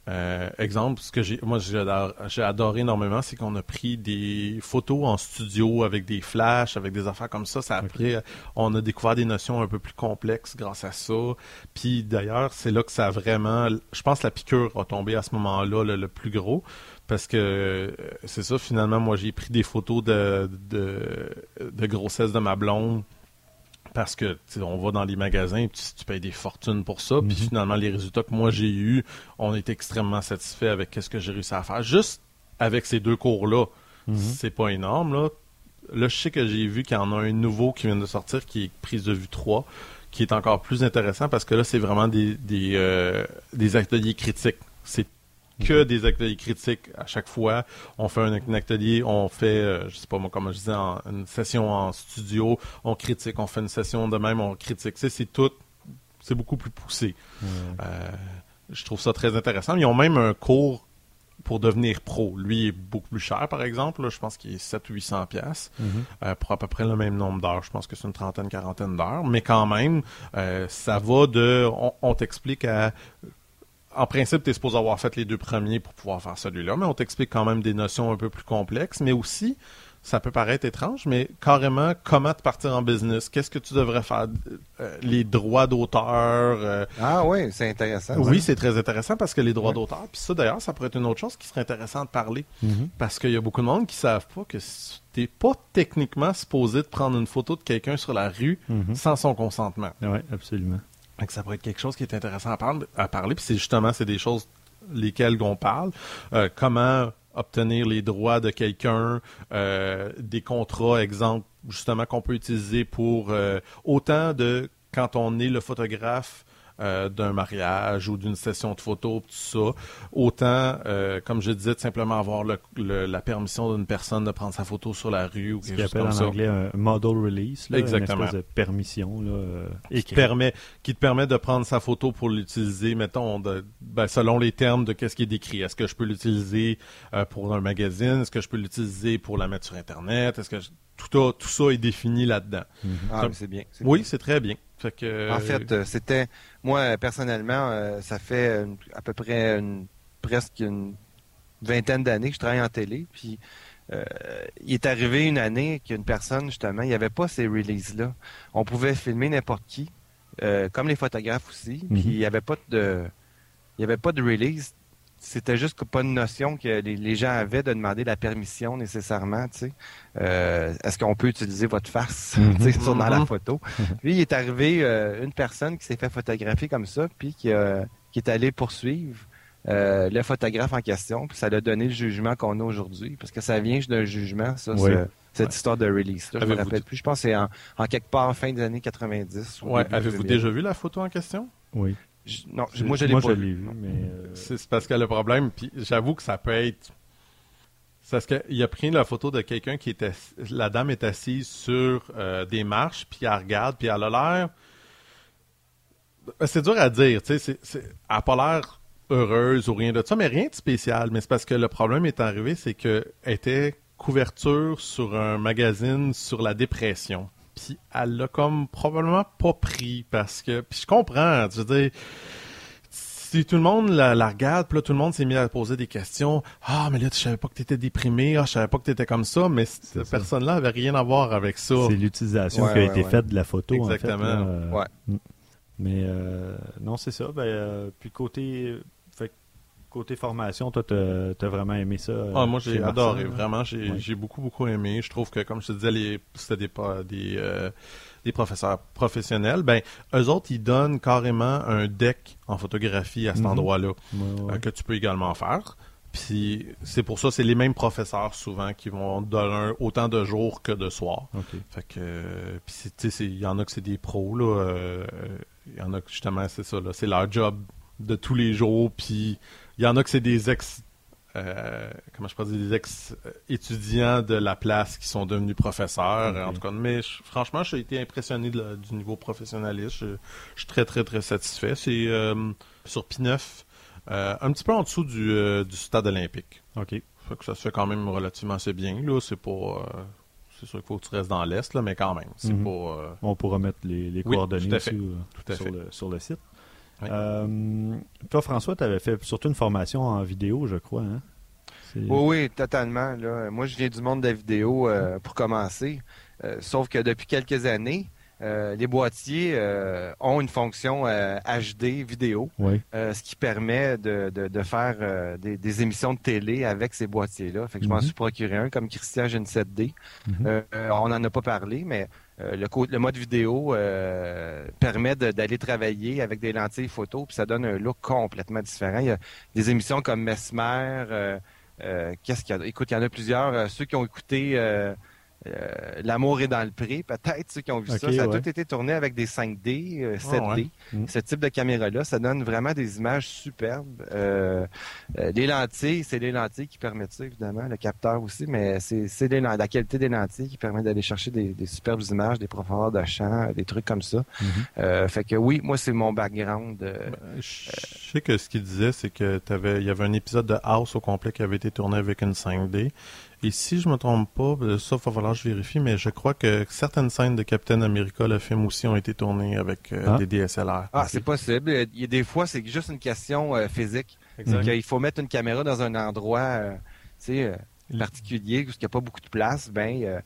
Euh, exemple, ce que j'ai, moi j'ai adoré, énormément, c'est qu'on a pris des photos en studio avec des flashs, avec des affaires comme ça. Ça après, on a découvert des notions un peu plus complexes grâce à ça. Puis d'ailleurs, c'est là que ça a vraiment, je pense, que la piqûre a tombé à ce moment-là le, plus gros parce que euh, c'est ça finalement moi j'ai pris des photos de, de grossesse de ma blonde parce que on va dans les magasins et tu, payes des fortunes pour ça. Puis mhm. finalement, les résultats que moi j'ai eus, on est extrêmement satisfait avec ce que j'ai réussi à faire. Juste avec ces deux cours-là, mhm. c'est pas énorme. Là. là, je sais que j'ai vu qu'il y en a un nouveau qui vient de sortir qui est prise de vue 3 qui est encore plus intéressant parce que là, c'est vraiment des, des, euh, des ateliers critiques. C'est que des ateliers critiques à chaque fois. On fait un, atelier, on fait, euh, je sais pas moi, comme je disais, une session en studio, on critique, on fait une session de même, on critique. c'est tout, c'est beaucoup plus poussé. Euh, je trouve ça très intéressant. Ils ont même un cours pour devenir pro. Lui est beaucoup plus cher, par exemple. je pense qu'il est 700-800 pièces mm-hmm. euh, pour à peu près le même nombre d'heures. Je pense que c'est une trentaine, quarantaine d'heures. Mais quand même, ça va de... on t'explique à en principe, tu es supposé avoir fait les deux premiers pour pouvoir faire celui-là, mais on t'explique quand même des notions un peu plus complexes, mais aussi, ça peut paraître étrange, mais carrément, comment te partir en business, qu'est-ce que tu devrais faire, euh, les droits d'auteur. Euh, ah oui, c'est intéressant. Oui, c'est très intéressant parce que les droits d'auteur, puis ça d'ailleurs, ça pourrait être une autre chose qui serait intéressant de parler, mm-hmm. parce qu'il y a beaucoup de monde qui savent pas que t'es pas techniquement supposé de prendre une photo de quelqu'un sur la rue mm-hmm. sans son consentement. Oui, absolument ça pourrait être quelque chose qui est intéressant à, parler, à parler. Puis c'est justement, c'est des choses lesquelles on parle. Euh, comment obtenir les droits de quelqu'un, euh, des contrats, exemple, justement, qu'on peut utiliser pour euh, autant de quand on est le photographe euh, d'un mariage ou d'une session de photo, tout ça. Autant, euh, comme je disais, de simplement avoir la permission d'une personne de prendre sa photo sur la rue ou quelque chose comme en anglais un model release, Exactement. une permission là, euh, qui, te permet, qui te permet de prendre sa photo pour l'utiliser, mettons, ben, selon les termes de qu'est-ce qui est décrit. Est-ce que je peux l'utiliser pour un magazine? Est-ce que je peux l'utiliser pour la mettre sur Internet? Est-ce que tout, tout ça est défini là-dedans? Mm-hmm. Ah, c'est bien. Oui, c'est très bien. En fait, euh, c'était moi personnellement, euh, ça fait à peu près presque une vingtaine d'années que je travaille en télé. Puis euh, il est arrivé une année qu'une personne justement, il n'y avait pas ces releases là. On pouvait filmer n'importe qui, comme les photographes aussi. Puis mhm. il n'y avait pas de, il y avait pas de release c'était juste pas une notion que les, gens avaient de demander la permission nécessairement. Tu sais. Euh, est-ce qu'on peut utiliser votre face mhm. sur, dans la mhm. photo? Puis il est arrivé euh, une personne qui s'est fait photographier comme ça, puis qui, qui est allé poursuivre euh, le photographe en question, puis ça a donné le jugement qu'on a aujourd'hui, parce que ça vient d'un jugement, ça, cette histoire de release. Là, je me rappelle plus. Je pense que c'est en, quelque part en fin des années 90. Ouais. Avez-vous déjà vu la photo en question? Oui non, moi je l'ai pas vu. mais euh, C'est parce que le problème, puis j'avoue que ça peut être. C'est parce qu'il a pris la photo de quelqu'un qui était. La dame est assise sur euh, des marches, puis elle regarde, puis elle a l'air. C'est dur à dire, tu sais. Elle n'a pas l'air heureuse ou rien de ça, mais rien de spécial. Mais c'est parce que le problème est arrivé, c'est qu'elle était couverture sur un magazine sur la dépression puis elle l'a comme probablement pas pris parce que puis je comprends, je veux dire si tout le monde la, regarde, puis là, tout le monde s'est mis à poser des questions. Ah, mais là, tu savais pas que tu étais déprimé. Ah, je savais pas que tu étais comme ça. Mais cette personne-là avait rien à voir avec ça. C'est l'utilisation qui a été faite de la photo. Exactement. En fait, euh, ouais. Mm. Mais euh, non, c'est ça. Ben, euh, puis côté côté formation, toi, tu as, vraiment aimé ça? Ah, moi, j'ai adoré. Vraiment, j'ai beaucoup, beaucoup aimé. Je trouve que, comme je te disais, c'était des, des, euh, des professeurs professionnels. Ben, eux autres, ils donnent carrément un deck en photographie à cet mhm. endroit-là euh, que tu peux également faire. Puis c'est pour ça, c'est les mêmes professeurs souvent qui vont donner autant de jours que de soirs. Fait que, puis il y en a que c'est des pros là. Euh, il y en a que justement c'est ça là, c'est leur job de tous les jours. Puis il y en a que c'est des ex. Euh, comment je peux dire, des ex-étudiants de la place qui sont devenus professeurs. En tout cas, mais franchement, j'ai été impressionné du niveau professionnaliste. Je, suis très, très, très satisfait. C'est euh, sur P9. Euh, un petit peu en dessous du, du stade olympique. OK. Fait que ça se fait quand même relativement assez bien. Là, c'est euh, c'est sûr qu'il faut que tu restes dans l'est, là, mais quand même. C'est Mhm. euh, On pourra mettre les, les Oui, coordonnées tout à aussi, fait. Tout à sur, fait. le, sur le site. Oui. Euh, toi, François, tu avais fait surtout une formation en vidéo, je crois. Hein? Oui, oui, totalement. Là. Moi, je viens du monde de la vidéo euh, pour commencer. Euh, sauf que depuis quelques années, euh, les boîtiers euh, ont une fonction euh, HD vidéo, Oui. euh, ce qui permet de, de, de faire des, des émissions de télé avec ces boîtiers-là. Fait que je m'en Mhm. suis procuré un comme Christian Gen 7D. Mhm. On n'en a pas parlé, mais le, mode vidéo permet d'aller travailler avec des lentilles photo, puis ça donne un look complètement différent. Il y a des émissions comme Mesmer, qu'est-ce qu'il y a? Écoute, il y en a plusieurs. Ceux qui ont écouté euh, euh, L'amour est dans le pré, peut-être ceux qui ont vu ça. Ça a ouais. tout été tourné avec des 5D, euh, 7D. Ah ouais. Mm. Ce type de caméra-là, ça donne vraiment des images superbes. Euh, euh, les lentilles, c'est les lentilles qui permettent ça, évidemment, le capteur aussi, mais c'est la qualité des lentilles qui permet d'aller chercher des, des superbes images, des profondeurs de champ, des trucs comme ça. Mhm. Euh, fait que oui, moi, c'est mon background. euh, Ben, je sais que ce qu'il disait, c'est que il y avait un épisode de House au complet qui avait été tourné avec une 5D. Et si je me trompe pas, euh, ça, il va falloir que je vérifie, mais je crois que certaines scènes de Captain America, le film aussi, ont été tournées avec euh, Ah. des DSLR. Ah, c'est possible. Il y a des fois, c'est juste une question euh, physique. Il faut mettre une caméra dans un endroit euh, tu sais, euh, particulier où il n'y a pas beaucoup de place. Ben,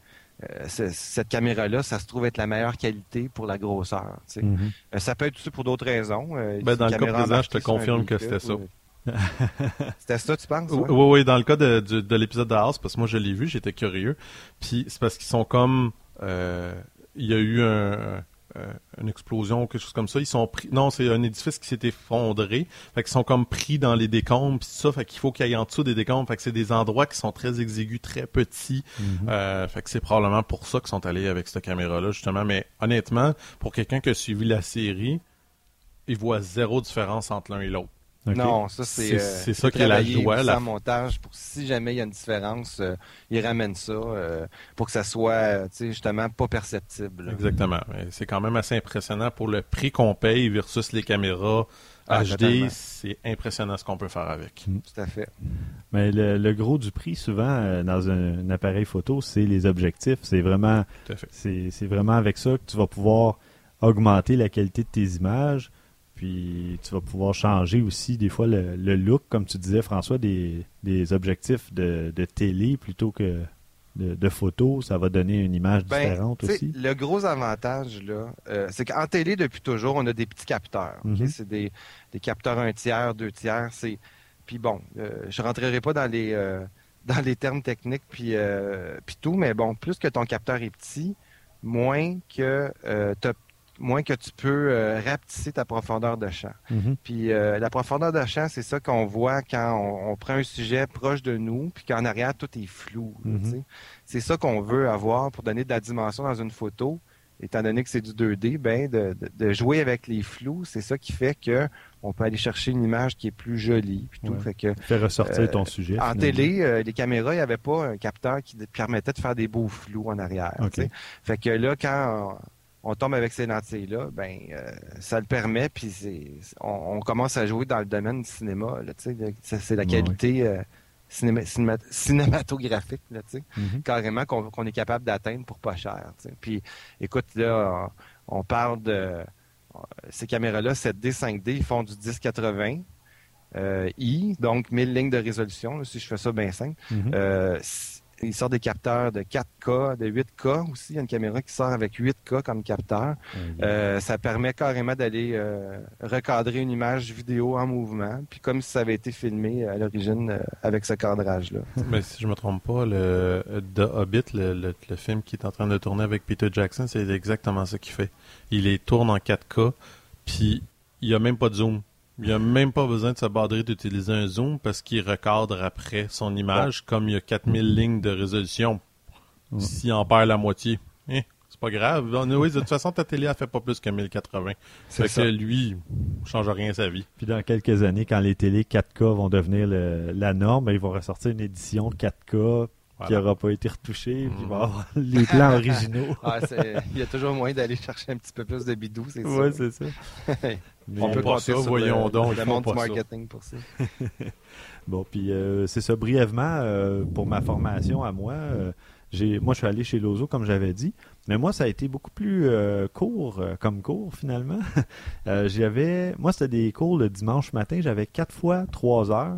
ce- cette caméra-là, ça se trouve être la meilleure qualité pour la grosseur. tu sais. Mhm. Euh, ça peut être aussi pour d'autres raisons. euh, Ben, dans le cas présent, je te confirme que c'était ça. ou- C'était ça, tu penses? Oui, ouais? oui, oui, dans le cas de, du- de l'épisode de House, parce que moi je l'ai vu, j'étais curieux. Puis c'est parce qu'ils sont comme. euh, il y a eu un, euh, une explosion ou quelque chose comme ça. Ils sont pris. Non, c'est un édifice qui s'est effondré. Fait qu'ils sont comme pris dans les décombres. Puis ça, fait qu'il faut qu'il y ait en dessous des décombres. Fait que c'est des endroits qui sont très exigus, très petits. Mhm. Euh, fait que c'est probablement pour ça qu'ils sont allés avec cette caméra-là, justement. Mais honnêtement, pour quelqu'un qui a suivi la série, il voit zéro différence entre l'un et l'autre. Non, ça c'est C'est- euh, c'est ça qui est la joie, montage pour si jamais il y a une différence, euh, ils ramènent ça euh, pour que ça soit euh, tu sais, justement pas perceptible. là. Exactement. C'est quand même assez impressionnant pour le prix qu'on paye versus les caméras Ah, HD. totalement. C'est impressionnant ce qu'on peut faire avec. Tout à fait. Mais le, le gros du prix, souvent, dans un, un appareil photo, c'est les objectifs. C'est vraiment, c'est vraiment avec ça que tu vas pouvoir augmenter la qualité de tes images. Puis tu vas pouvoir changer aussi des fois le, le look, comme tu disais François, des, des objectifs de, de télé plutôt que de, de photo. Ça va donner une image Ben, différente tu aussi. Le gros avantage, là, euh, c'est qu'en télé, depuis toujours, on a des petits capteurs. Mhm. C'est des, des capteurs un tiers, deux tiers. C'est... Puis bon, euh, je rentrerai pas dans les, euh, dans les termes techniques puis, euh, puis tout, mais bon, plus que ton capteur est petit, moins que, euh, t'as- moins que tu peux euh, rapetisser ta profondeur de champ. Mhm. Puis euh, la profondeur de champ, c'est ça qu'on voit quand on, on prend un sujet proche de nous, puis qu'en arrière, tout est flou. Mhm. C'est ça qu'on veut avoir pour donner de la dimension dans une photo. Étant donné que c'est du 2D, ben de, de- de jouer avec les flous, c'est ça qui fait que on peut aller chercher une image qui est plus jolie. Puis tout. Ouais. Fait que Faire ressortir Euh, ton sujet. en finalement. télé, les caméras, il n'y avait pas un capteur qui permettait de faire des beaux flous en arrière. Fait que là, quand on, tombe avec ces lentilles-là, ben euh, ça le permet, puis c'est, on, on commence à jouer dans le domaine du cinéma. C'est, la Ouais, qualité euh, cinéma- cinéma- cinématographique, là, carrément qu'on, est capable d'atteindre pour pas cher. Puis écoute, là, on, on parle de euh, ces caméras-là, 7D, 5D, ils font du 1080. euh, I, donc 1000 lignes de résolution, là, si je fais ça bien simple. Euh, s- il sort des capteurs de 4K, de 8K aussi. Il y a une caméra qui sort avec 8K comme capteur. Euh, ça permet carrément d'aller euh, recadrer une image vidéo en mouvement, puis comme si ça avait été filmé à l'origine euh, avec ce cadrage-là. Mais si je me trompe pas, le The Hobbit, le, le- le film qui est en train de tourner avec Peter Jackson, c'est exactement ça qu'il fait. Il les tourne en 4K, puis il n'y a même pas de zoom. Il n'y a même pas besoin de se badrer d'utiliser un zoom parce qu'il recadre après son image comme il y a 4000 lignes de résolution. Ouais. S'il en perd la moitié, eh, c'est pas grave. Oui, de toute façon, ta télé, elle fait pas plus que 1080. C'est que lui, il change rien à sa vie. Puis dans quelques années, quand les télés 4K vont devenir le- la norme, ben, ils vont ressortir une édition 4K qui n'aura pas été retouché, puis il va avoir les plans originaux. Ah, il y a toujours moyen d'aller chercher un petit peu plus de bidou, c'est ça. Oui, c'est ça. on peut pas ça, voyons donc. Le monde du marketing pour ça. bon, puis euh, c'est ça, brièvement, euh, pour ma formation à moi, euh, j'ai, moi je suis allé chez Lozo, comme j'avais dit, mais moi ça a été beaucoup plus court comme cours finalement. j'avais, moi c'était des cours le dimanche matin, j'avais quatre fois trois heures.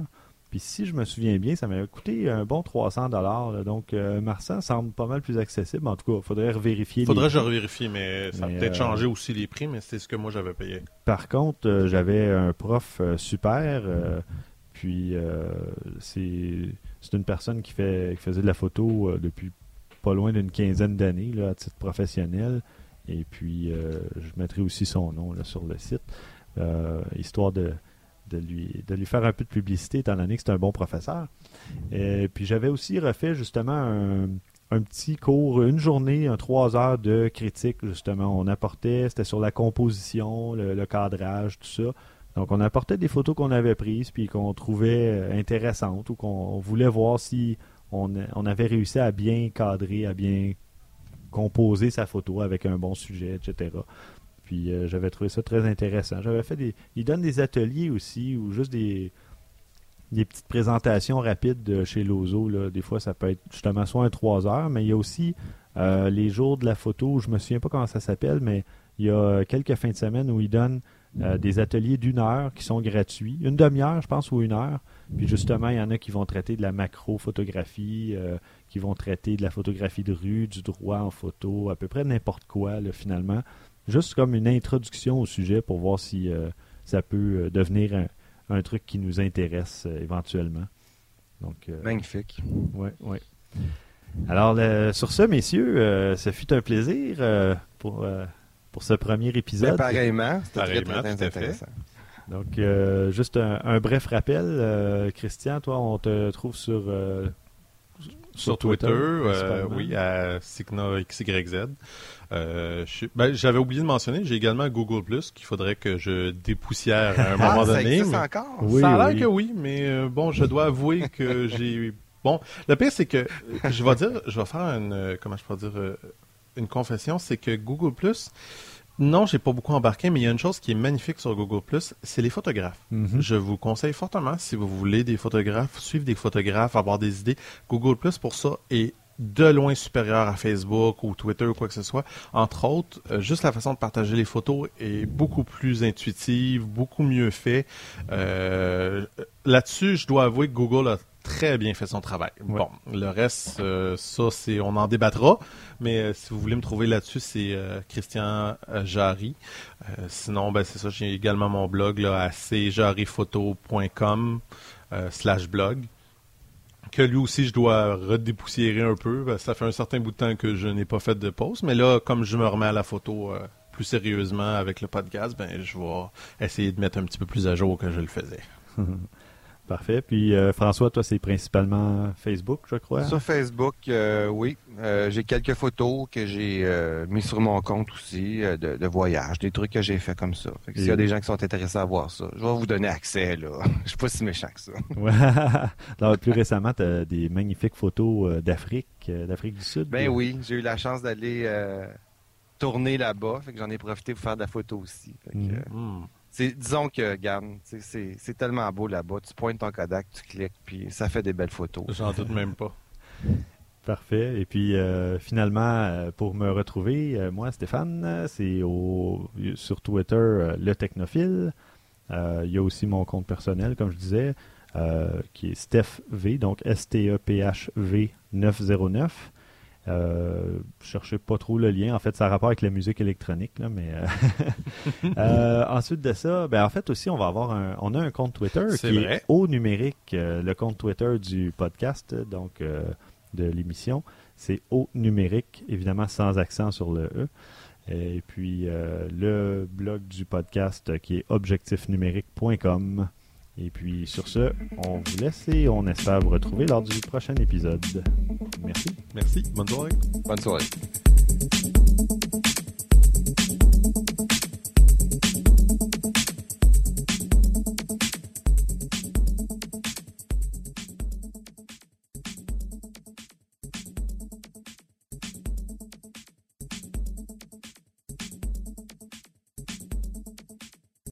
Puis si je me souviens bien, ça m'a coûté un bon 300 dollars. Donc euh, Marsan semble pas mal plus accessible. En tout cas, il faudrait revérifier. Faudrait que je revérifie, mais ça a peut-être euh, changé aussi les prix, mais c'est ce que moi j'avais payé. Par contre, euh, j'avais un prof super. puis c'est une personne qui fait qui faisait de la photo depuis pas loin d'une quinzaine d'années à titre professionnel. Et puis je mettrai aussi son nom là, sur le site, histoire de de lui, faire un peu de publicité, étant donné que c'est un bon professeur. Et puis j'avais aussi refait justement un, petit cours, une journée, un trois heures de critique, justement. On apportait, c'était sur la composition, le, cadrage, tout ça. Donc on apportait des photos qu'on avait prises, puis qu'on trouvait intéressantes, ou qu'on voulait voir si on avait réussi à bien cadrer, à bien composer sa photo avec un bon sujet, etc. Puis euh, j'avais trouvé ça très intéressant. J'avais fait des. Ils donnent des ateliers aussi, ou juste des, petites présentations rapides de chez Lozo. Des fois, ça peut être justement soit un 3 heures, mais il y a aussi euh, les jours de la photo. Je me souviens pas comment ça s'appelle, mais il y a quelques fins de semaine où ils donnent euh, des ateliers d'une heure qui sont gratuits. Une demi-heure, je pense, ou une heure. Puis justement, il y en a qui vont traiter de la macro-photographie, qui vont traiter de la photographie de rue, du droit en photo, à peu près n'importe quoi, finalement juste comme une introduction au sujet pour voir si euh, ça peut euh, devenir un, truc qui nous intéresse euh, éventuellement. Donc, Magnifique. Oui, oui. Alors, sur ce, messieurs, ça fut un plaisir pour, pour ce premier épisode. Ben, pareillement, c'était très, très intéressant. Donc, juste un, bref rappel. Christian, toi, on te trouve sur sur, Twitter, oui, à SignaXYZ. Euh, ben, j'avais oublié de mentionner, j'ai également Google Plus qu'il faudrait que je dépoussière à un moment ah, donné. Ça encore? Oui, ça a l'air que oui, mais euh, bon, je dois avouer que j'ai. Bon, le pire c'est que je vais dire, je vais faire une, euh, comment je peux dire, une confession, c'est que Google Plus. Non, j'ai pas beaucoup embarqué, mais il y a une chose qui est magnifique sur Google c'est les photographes. Mm-hmm. Je vous conseille fortement, si vous voulez des photographes, suivre des photographes, avoir des idées, Google pour ça est de loin supérieur à Facebook ou Twitter ou quoi que ce soit. Entre autres, euh, juste la façon de partager les photos est beaucoup plus intuitive, beaucoup mieux fait. Euh, Là-dessus, je dois avouer que Google a très bien fait son travail. Bon, le reste, euh, ça, c'est, on en débattra. Mais euh, si vous voulez me trouver là-dessus, c'est Christian Jarry. sinon, ben c'est ça. J'ai également mon blog là à cjariPhoto.com slash blog que lui aussi je dois redépoussiérer un peu. Ça fait un certain bout de temps que je n'ai pas fait de pause, mais là, comme je me remets à la photo euh, plus sérieusement avec le podcast, ben je vais essayer de mettre un petit peu plus à jour que je le faisais. Parfait. Puis euh, François, toi, c'est principalement Facebook, je crois. Sur Facebook, euh, oui. Euh, j'ai quelques photos que j'ai mis sur mon compte aussi de, de voyage, des trucs que j'ai fait comme ça. S'il y a des gens qui sont intéressés à voir ça, je vais vous donner accès là. je suis pas si méchant que ça. Ouais. plus récemment, tu as des magnifiques photos d'Afrique, d'Afrique du Sud. Ben oui, j'ai eu la chance d'aller tourner là-bas, fait que j'en ai profité pour faire de la photo aussi. Mhm. Hmm disons que, Gann, c'est tellement beau là-bas. Tu pointes ton Kodak, tu cliques, puis ça fait des belles photos. J'en doute même pas. Parfait. Et puis euh, finalement, euh, pour me retrouver, euh, moi, Stéphane, c'est sur Twitter le Technophile. Il y a aussi mon compte personnel, comme je disais, qui est StephV, donc S-T-E-P-H-V 909. Euh, cherchez pas trop le lien. En fait, ça a rapport avec la musique électronique, là, mais euh, euh, ensuite de ça, ben en fait aussi, on va avoir un, on a un compte Twitter qui est au numérique, le compte Twitter du podcast, donc de l'émission, c'est au numérique, évidemment sans accent sur le e. Et puis le blog du podcast qui est objectifnumérique.com. Et puis sur ce, on vous laisse et on espère vous retrouver lors du prochain épisode. Merci. Merci. Bonne soirée. Bonne soirée.